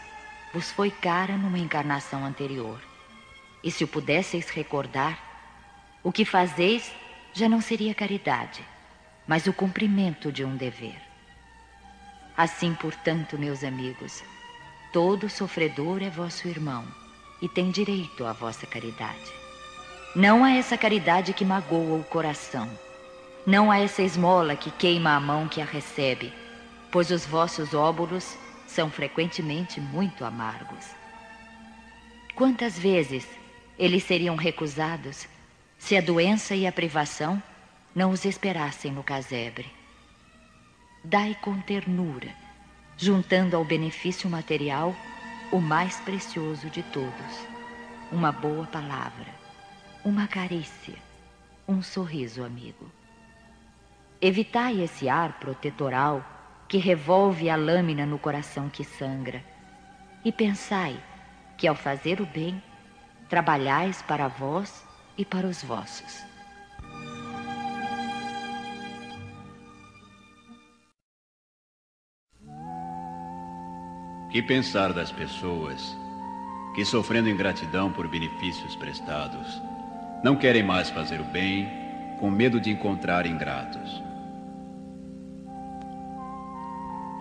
vos foi cara numa encarnação anterior. E se o pudesseis recordar, o que fazeis já não seria caridade, mas o cumprimento de um dever. Assim, portanto, meus amigos, todo sofredor é vosso irmão e tem direito à vossa caridade. Não a essa caridade que magoa o coração, não a essa esmola que queima a mão que a recebe, pois os vossos óbolos são frequentemente muito amargos. Quantas vezes eles seriam recusados se a doença e a privação não os esperassem no casebre? Dai com ternura, juntando ao benefício material o mais precioso de todos, uma boa palavra, uma carícia, um sorriso amigo. Evitai esse ar protetoral que revolve a lâmina no coração que sangra, e pensai que ao fazer o bem, trabalhais para vós e para os vossos. Que pensar das pessoas que, sofrendo ingratidão por benefícios prestados, não querem mais fazer o bem com medo de encontrar ingratos?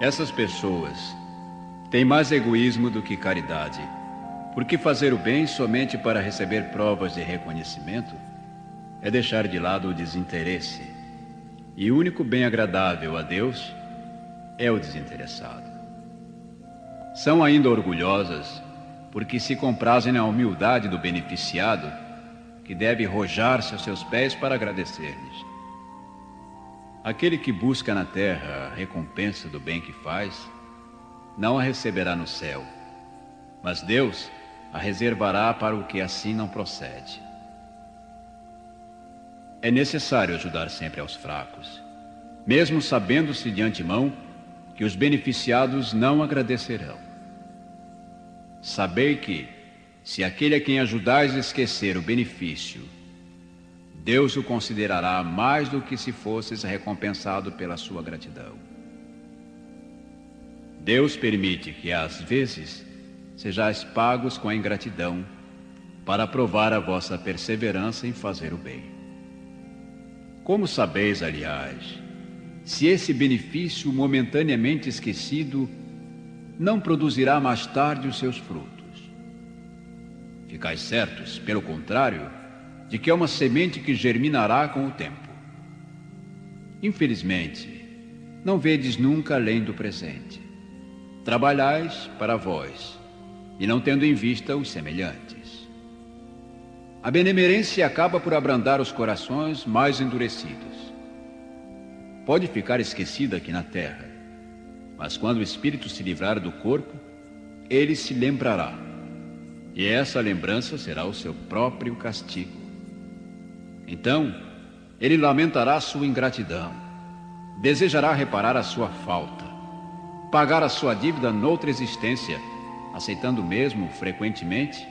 Essas pessoas têm mais egoísmo do que caridade, porque fazer o bem somente para receber provas de reconhecimento é deixar de lado o desinteresse. E o único bem agradável a Deus é o desinteressado. São ainda orgulhosas porque se comprazem na humildade do beneficiado, que deve rojar-se aos seus pés para agradecer-lhes. Aquele que busca na terra a recompensa do bem que faz, não a receberá no céu, mas Deus a reservará para o que assim não procede. É necessário ajudar sempre aos fracos, mesmo sabendo-se de antemão que os beneficiados não agradecerão. Sabei que, se aquele a quem ajudais esquecer o benefício Deus o considerará mais do que se fosses recompensado pela sua gratidão. Deus permite que, às vezes, sejais pagos com a ingratidão para provar a vossa perseverança em fazer o bem. Como sabeis, aliás, se esse benefício momentaneamente esquecido não produzirá mais tarde os seus frutos? Ficais certos, pelo contrário, de que é uma semente que germinará com o tempo. Infelizmente, não vedes nunca além do presente. Trabalhais para vós, e não tendo em vista os semelhantes. A benemerência acaba por abrandar os corações mais endurecidos. Pode ficar esquecida aqui na terra, mas quando o espírito se livrar do corpo, ele se lembrará. E essa lembrança será o seu próprio castigo. Então, ele lamentará sua ingratidão, desejará reparar a sua falta, pagar a sua dívida noutra existência, aceitando mesmo, frequentemente,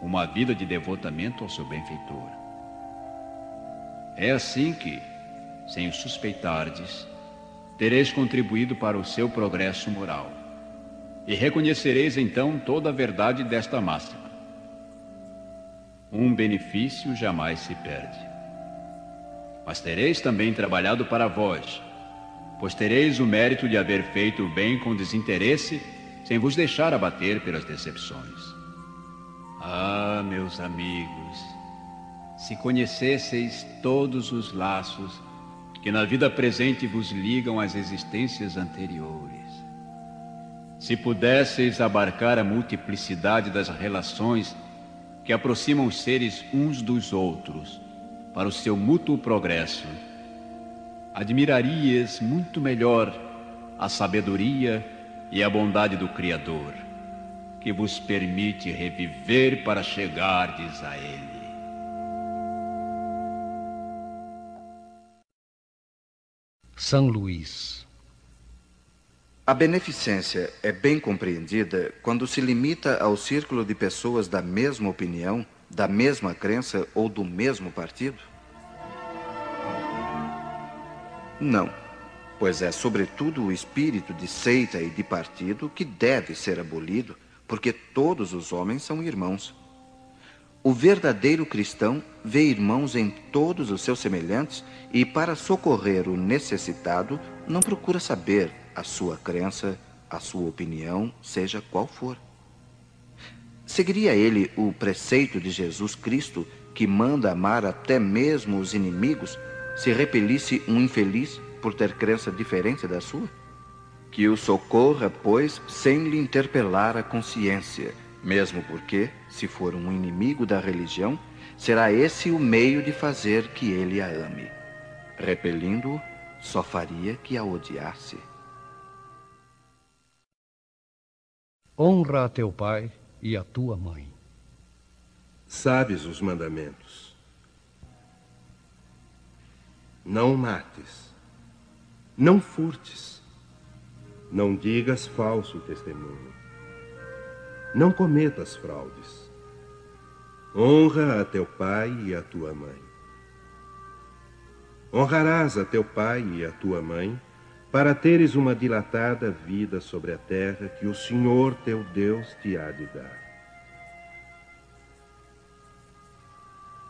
uma vida de devotamento ao seu benfeitor. É assim que, sem o suspeitardes, tereis contribuído para o seu progresso moral. E reconhecereis então toda a verdade desta máxima. Um benefício jamais se perde. Mas tereis também trabalhado para vós, pois tereis o mérito de haver feito o bem com desinteresse, sem vos deixar abater pelas decepções. Ah, meus amigos, se conhecesseis todos os laços que na vida presente vos ligam às existências anteriores, se pudesseis abarcar a multiplicidade das relações que aproximam os seres uns dos outros para o seu mútuo progresso, admirarias muito melhor a sabedoria e a bondade do Criador, que vos permite reviver para chegardes a Ele. São Luís a beneficência é bem compreendida quando se limita ao círculo de pessoas da mesma opinião, da mesma crença ou do mesmo partido? Não, pois é sobretudo o espírito de seita e de partido que deve ser abolido, porque todos os homens são irmãos. O verdadeiro cristão vê irmãos em todos os seus semelhantes e, para socorrer o necessitado, não procura saber a sua crença, a sua opinião, seja qual for. Seguiria ele o preceito de Jesus Cristo, que manda amar até mesmo os inimigos, se repelisse um infeliz por ter crença diferente da sua? Que o socorra, pois, sem lhe interpelar a consciência, mesmo porque, se for um inimigo da religião, será esse o meio de fazer que ele a ame. Repelindo-o, só faria que a odiasse. Honra a teu pai e a tua mãe. Sabes os mandamentos. Não mates. Não furtes. Não digas falso testemunho. Não cometas fraudes. Honra a teu pai e a tua mãe. Honrarás a teu pai e a tua mãe, para teres uma dilatada vida sobre a terra que o Senhor teu Deus te há de dar.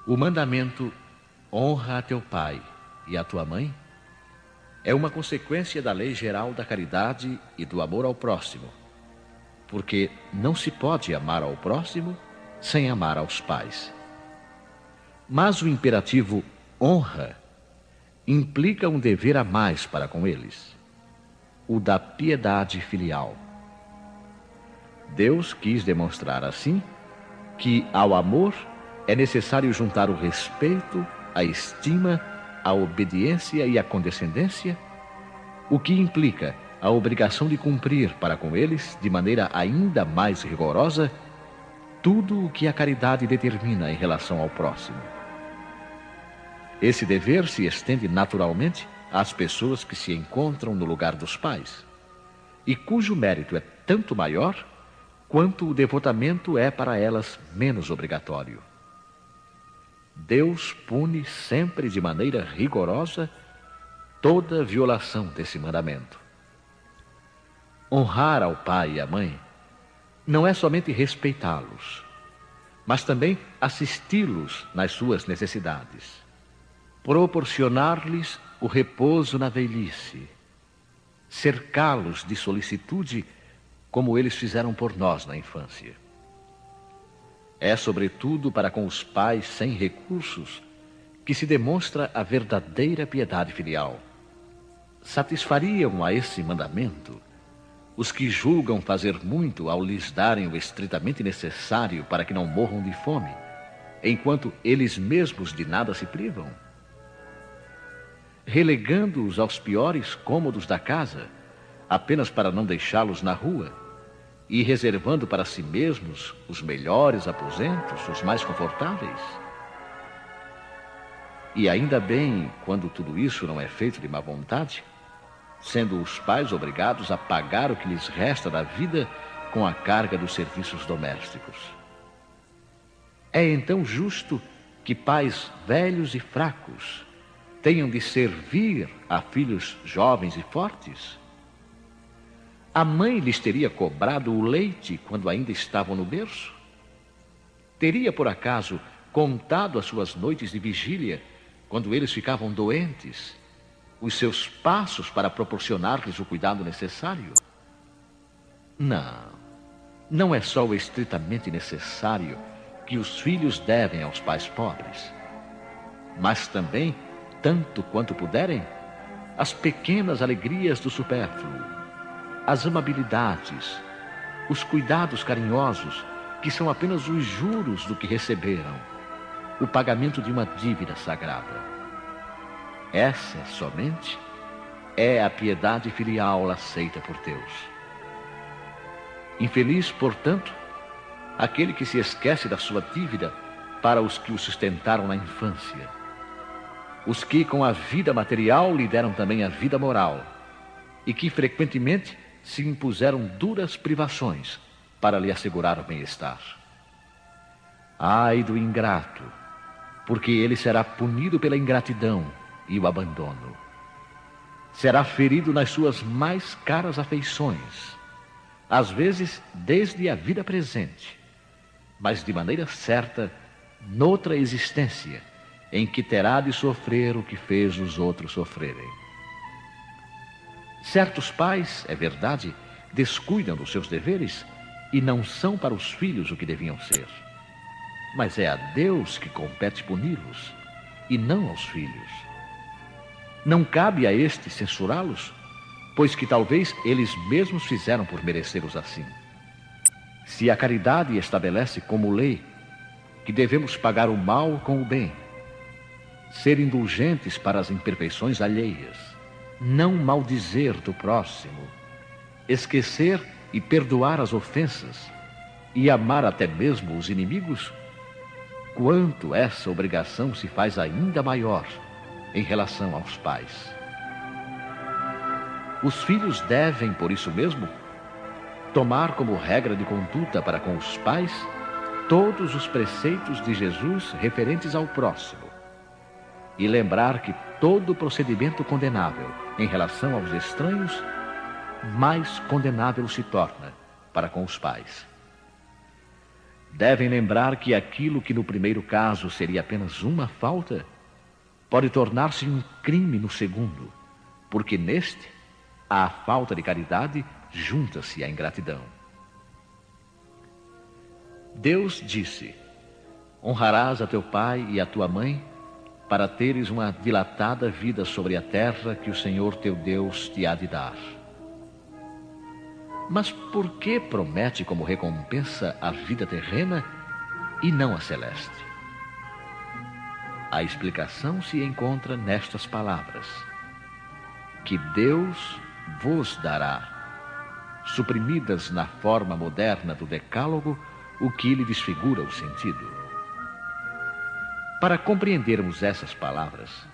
O mandamento honra a teu pai e a tua mãe é uma consequência da lei geral da caridade e do amor ao próximo, porque não se pode amar ao próximo sem amar aos pais. Mas o imperativo honra implica um dever a mais para com eles, o da piedade filial. Deus quis demonstrar assim que ao amor é necessário juntar o respeito, a estima, a obediência e a condescendência, o que implica a obrigação de cumprir para com eles, de maneira ainda mais rigorosa, tudo o que a caridade determina em relação ao próximo. Esse dever se estende naturalmente às pessoas que se encontram no lugar dos pais, e cujo mérito é tanto maior quanto o devotamento é para elas menos obrigatório. Deus pune sempre de maneira rigorosa toda violação desse mandamento. Honrar ao pai e à mãe não é somente respeitá-los, mas também assisti-los nas suas necessidades proporcionar-lhes o repouso na velhice, cercá-los de solicitude, como eles fizeram por nós na infância. É, sobretudo, para com os pais sem recursos que se demonstra a verdadeira piedade filial. Satisfariam a esse mandamento os que julgam fazer muito ao lhes darem o estritamente necessário para que não morram de fome, enquanto eles mesmos de nada se privam? relegando-os aos piores cômodos da casa, apenas para não deixá-los na rua, e reservando para si mesmos os melhores aposentos, os mais confortáveis. E ainda bem quando tudo isso não é feito de má vontade, sendo os pais obrigados a pagar o que lhes resta da vida com a carga dos serviços domésticos. É então justo que pais velhos e fracos, tenham de servir a filhos jovens e fortes? A mãe lhes teria cobrado o leite quando ainda estavam no berço? Teria, por acaso, contado as suas noites de vigília quando eles ficavam doentes, os seus passos para proporcionar-lhes o cuidado necessário? Não, não é só o estritamente necessário que os filhos devem aos pais pobres, mas também tanto quanto puderem, as pequenas alegrias do supérfluo, as amabilidades, os cuidados carinhosos, que são apenas os juros do que receberam, o pagamento de uma dívida sagrada. Essa somente é a piedade filial aceita por Deus. Infeliz, portanto, aquele que se esquece da sua dívida para os que o sustentaram na infância os que com a vida material lhe deram também a vida moral, e que frequentemente se impuseram duras privações para lhe assegurar o bem-estar. Ai do ingrato, porque ele será punido pela ingratidão e o abandono. Será ferido nas suas mais caras afeições, às vezes desde a vida presente, mas de maneira certa noutra existência em que terá de sofrer o que fez os outros sofrerem. Certos pais, é verdade, descuidam dos seus deveres e não são para os filhos o que deviam ser. Mas é a Deus que compete puni-los e não aos filhos. Não cabe a estes censurá-los, pois que talvez eles mesmos fizeram por merecê-los assim. Se a caridade estabelece como lei que devemos pagar o mal com o bem, ser indulgentes para as imperfeições alheias, não maldizer do próximo, esquecer e perdoar as ofensas e amar até mesmo os inimigos, quanto essa obrigação se faz ainda maior em relação aos pais. Os filhos devem, por isso mesmo, tomar como regra de conduta para com os pais todos os preceitos de Jesus referentes ao próximo e lembrar que todo procedimento condenável em relação aos estranhos, mais condenável se torna para com os pais. Devem lembrar que aquilo que no primeiro caso seria apenas uma falta, pode tornar-se um crime no segundo, porque neste, a falta de caridade junta-se à ingratidão. Deus disse: Honrarás a teu pai e a tua mãe, para teres uma dilatada vida sobre a terra que o Senhor teu Deus te há de dar. Mas por que promete como recompensa a vida terrena e não a celeste? A explicação se encontra nestas palavras: que Deus vos dará, suprimidas na forma moderna do Decálogo, o que lhe desfigura o sentido. Para compreendermos essas palavras,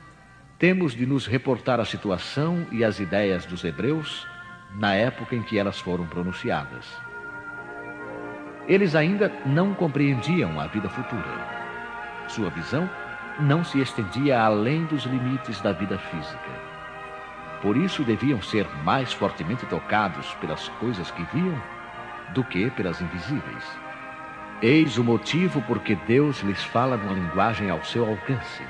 temos de nos reportar a situação e as ideias dos hebreus na época em que elas foram pronunciadas. Eles ainda não compreendiam a vida futura. Sua visão não se estendia além dos limites da vida física. Por isso deviam ser mais fortemente tocados pelas coisas que viam do que pelas invisíveis. Eis o motivo por que Deus lhes fala numa linguagem ao seu alcance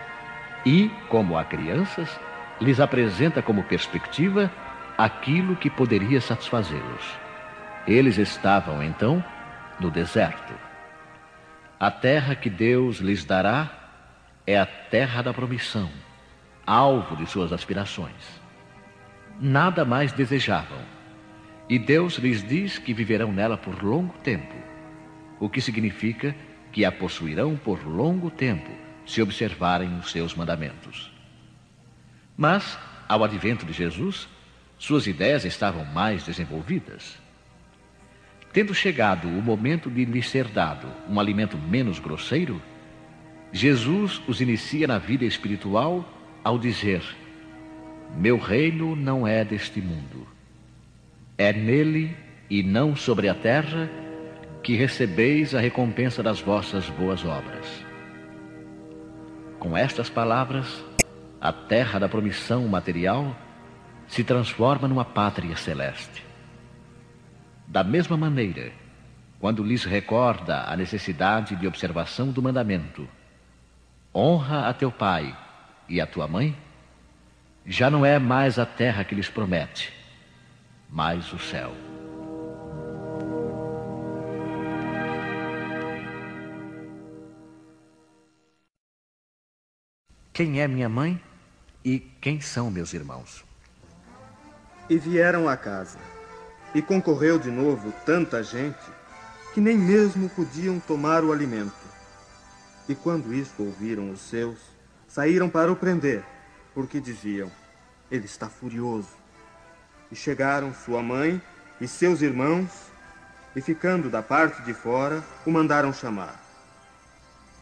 e, como a crianças, lhes apresenta como perspectiva aquilo que poderia satisfazê-los. Eles estavam, então, no deserto. A terra que Deus lhes dará é a terra da promissão, alvo de suas aspirações. Nada mais desejavam. E Deus lhes diz que viverão nela por longo tempo, o que significa que a possuirão por longo tempo, se observarem os seus mandamentos. Mas, ao advento de Jesus, suas ideias estavam mais desenvolvidas. Tendo chegado o momento de lhes ser dado um alimento menos grosseiro, Jesus os inicia na vida espiritual ao dizer: Meu reino não é deste mundo. É nele e não sobre a terra que recebeis a recompensa das vossas boas obras. Com estas palavras, a terra da promissão material se transforma numa pátria celeste. Da mesma maneira, quando lhes recorda a necessidade de observação do mandamento, honra a teu pai e a tua mãe, já não é mais a terra que lhes promete, mas o céu. Quem é minha mãe e quem são meus irmãos? E vieram à casa. E concorreu de novo tanta gente que nem mesmo podiam tomar o alimento. E quando isto ouviram os seus, saíram para o prender, porque diziam: Ele está furioso. E chegaram sua mãe e seus irmãos, e ficando da parte de fora, o mandaram chamar.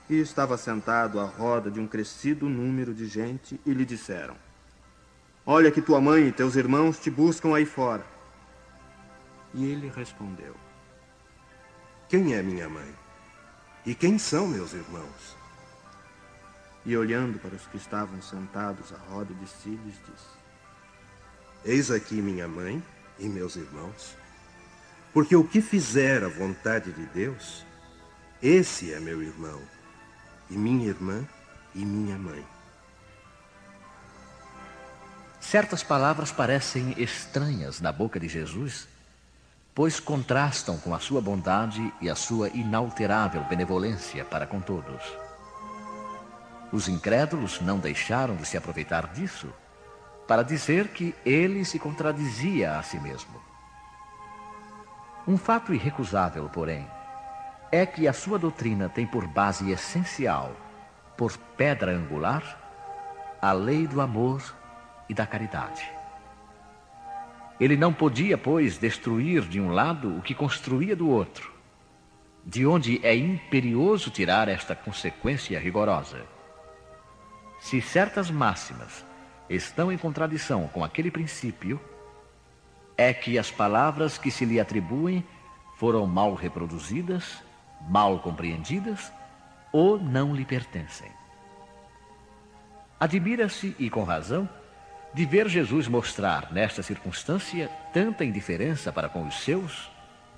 E estava sentado à roda de um crescido número de gente, e lhe disseram: Olha que tua mãe e teus irmãos te buscam aí fora. E ele respondeu: Quem é minha mãe? E quem são meus irmãos? E olhando para os que estavam sentados à roda de si, lhes disse: Eis aqui minha mãe e meus irmãos. Porque o que fizer a vontade de Deus, esse é meu irmão, e minha irmã e minha mãe. Certas palavras parecem estranhas na boca de Jesus, pois contrastam com a sua bondade e a sua inalterável benevolência para com todos. Os incrédulos não deixaram de se aproveitar disso para dizer que ele se contradizia a si mesmo. Um fato irrecusável, porém, é que a sua doutrina tem por base essencial, por pedra angular, a lei do amor e da caridade. Ele não podia, pois, destruir de um lado o que construía do outro, de onde é imperioso tirar esta consequência rigorosa. Se certas máximas estão em contradição com aquele princípio, é que as palavras que se lhe atribuem foram mal reproduzidas, mal compreendidas ou não lhe pertencem. Admira-se, e com razão, de ver Jesus mostrar, nesta circunstância, tanta indiferença para com os seus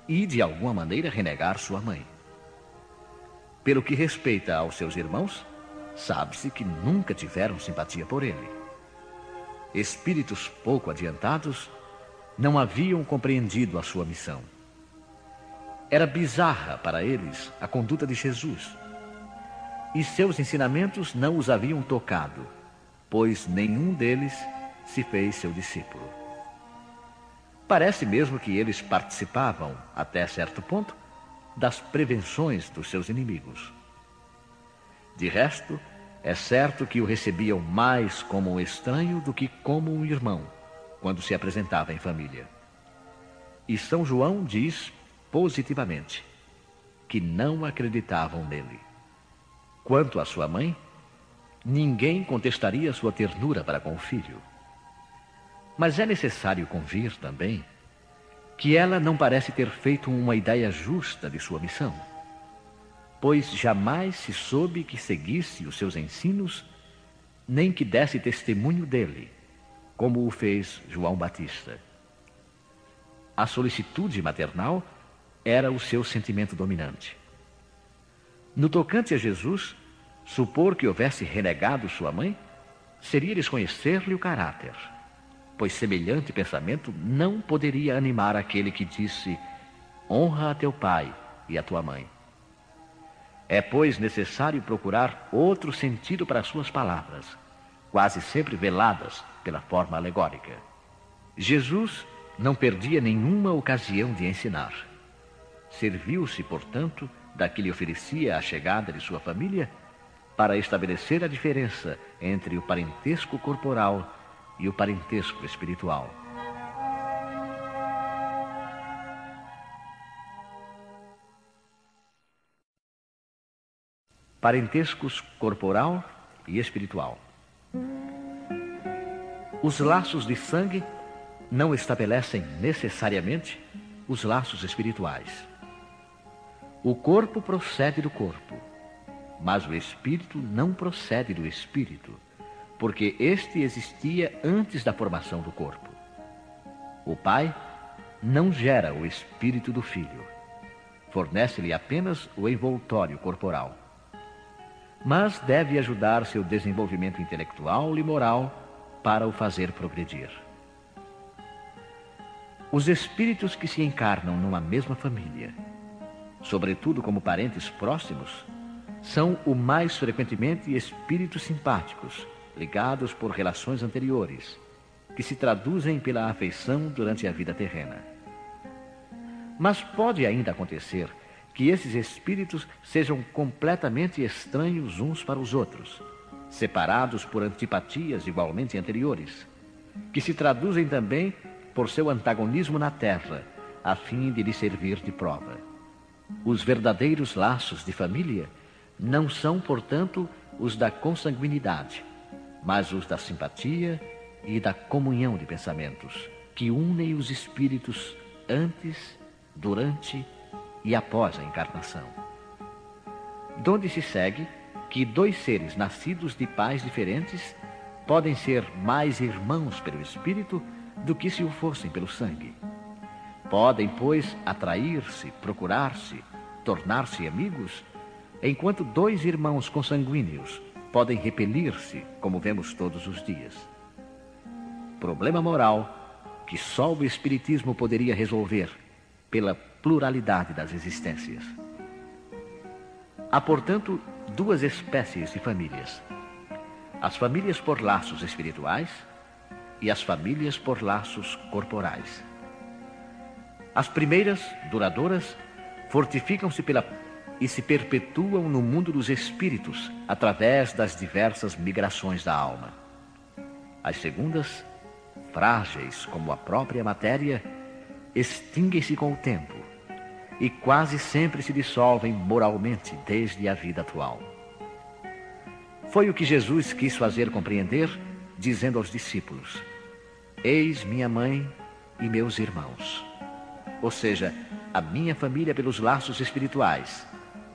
e, de alguma maneira, renegar sua mãe. Pelo que respeita aos seus irmãos, sabe-se que nunca tiveram simpatia por ele. Espíritos pouco adiantados não haviam compreendido a sua missão. Era bizarra para eles a conduta de Jesus, e seus ensinamentos não os haviam tocado, pois nenhum deles se fez seu discípulo. Parece mesmo que eles participavam, até certo ponto, das prevenções dos seus inimigos. De resto, é certo que o recebiam mais como um estranho do que como um irmão, quando se apresentava em família. E São João diz positivamente que não acreditavam nele. Quanto à sua mãe, ninguém contestaria sua ternura para com o filho. Mas é necessário convir também que ela não parece ter feito uma ideia justa de sua missão, pois jamais se soube que seguisse os seus ensinos, nem que desse testemunho dele, como o fez João Batista. A solicitude maternal era o seu sentimento dominante. No tocante a Jesus, supor que houvesse renegado sua mãe seria desconhecer-lhe o caráter pois semelhante pensamento não poderia animar aquele que disse: honra a teu pai e a tua mãe. É, pois, necessário procurar outro sentido para suas palavras, quase sempre veladas pela forma alegórica. Jesus não perdia nenhuma ocasião de ensinar. Serviu-se, portanto, da que lhe oferecia a chegada de sua família para estabelecer a diferença entre o parentesco corporal e o parentesco espiritual. Parentescos corporal e espiritual. Os laços de sangue não estabelecem necessariamente os laços espirituais. O corpo procede do corpo, mas o espírito não procede do espírito porque este existia antes da formação do corpo. O pai não gera o espírito do filho, fornece-lhe apenas o envoltório corporal. Mas deve ajudar seu desenvolvimento intelectual e moral para o fazer progredir. Os espíritos que se encarnam numa mesma família, sobretudo como parentes próximos, são o mais frequentemente espíritos simpáticos ligados por relações anteriores, que se traduzem pela afeição durante a vida terrena. Mas pode ainda acontecer que esses espíritos sejam completamente estranhos uns para os outros, separados por antipatias igualmente anteriores, que se traduzem também por seu antagonismo na terra, a fim de lhe servir de prova. Os verdadeiros laços de família não são, portanto, os da consanguinidade, mas os da simpatia e da comunhão de pensamentos, que unem os espíritos antes, durante e após a encarnação. Donde se segue que dois seres nascidos de pais diferentes podem ser mais irmãos pelo espírito do que se o fossem pelo sangue. Podem, pois, atrair-se, procurar-se, tornar-se amigos, enquanto dois irmãos consanguíneos podem repelir-se, como vemos todos os dias. Problema moral que só o Espiritismo poderia resolver pela pluralidade das existências. Há, portanto, duas espécies de famílias: as famílias por laços espirituais e as famílias por laços corporais. As primeiras, duradouras, fortificam-se pela e se perpetuam no mundo dos espíritos através das diversas migrações da alma. As segundas, frágeis como a própria matéria, extinguem-se com o tempo e quase sempre se dissolvem moralmente desde a vida atual. Foi o que Jesus quis fazer compreender, dizendo aos discípulos: Eis minha mãe e meus irmãos. Ou seja, a minha família pelos laços espirituais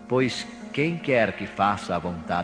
pois quem quer que faça a vontade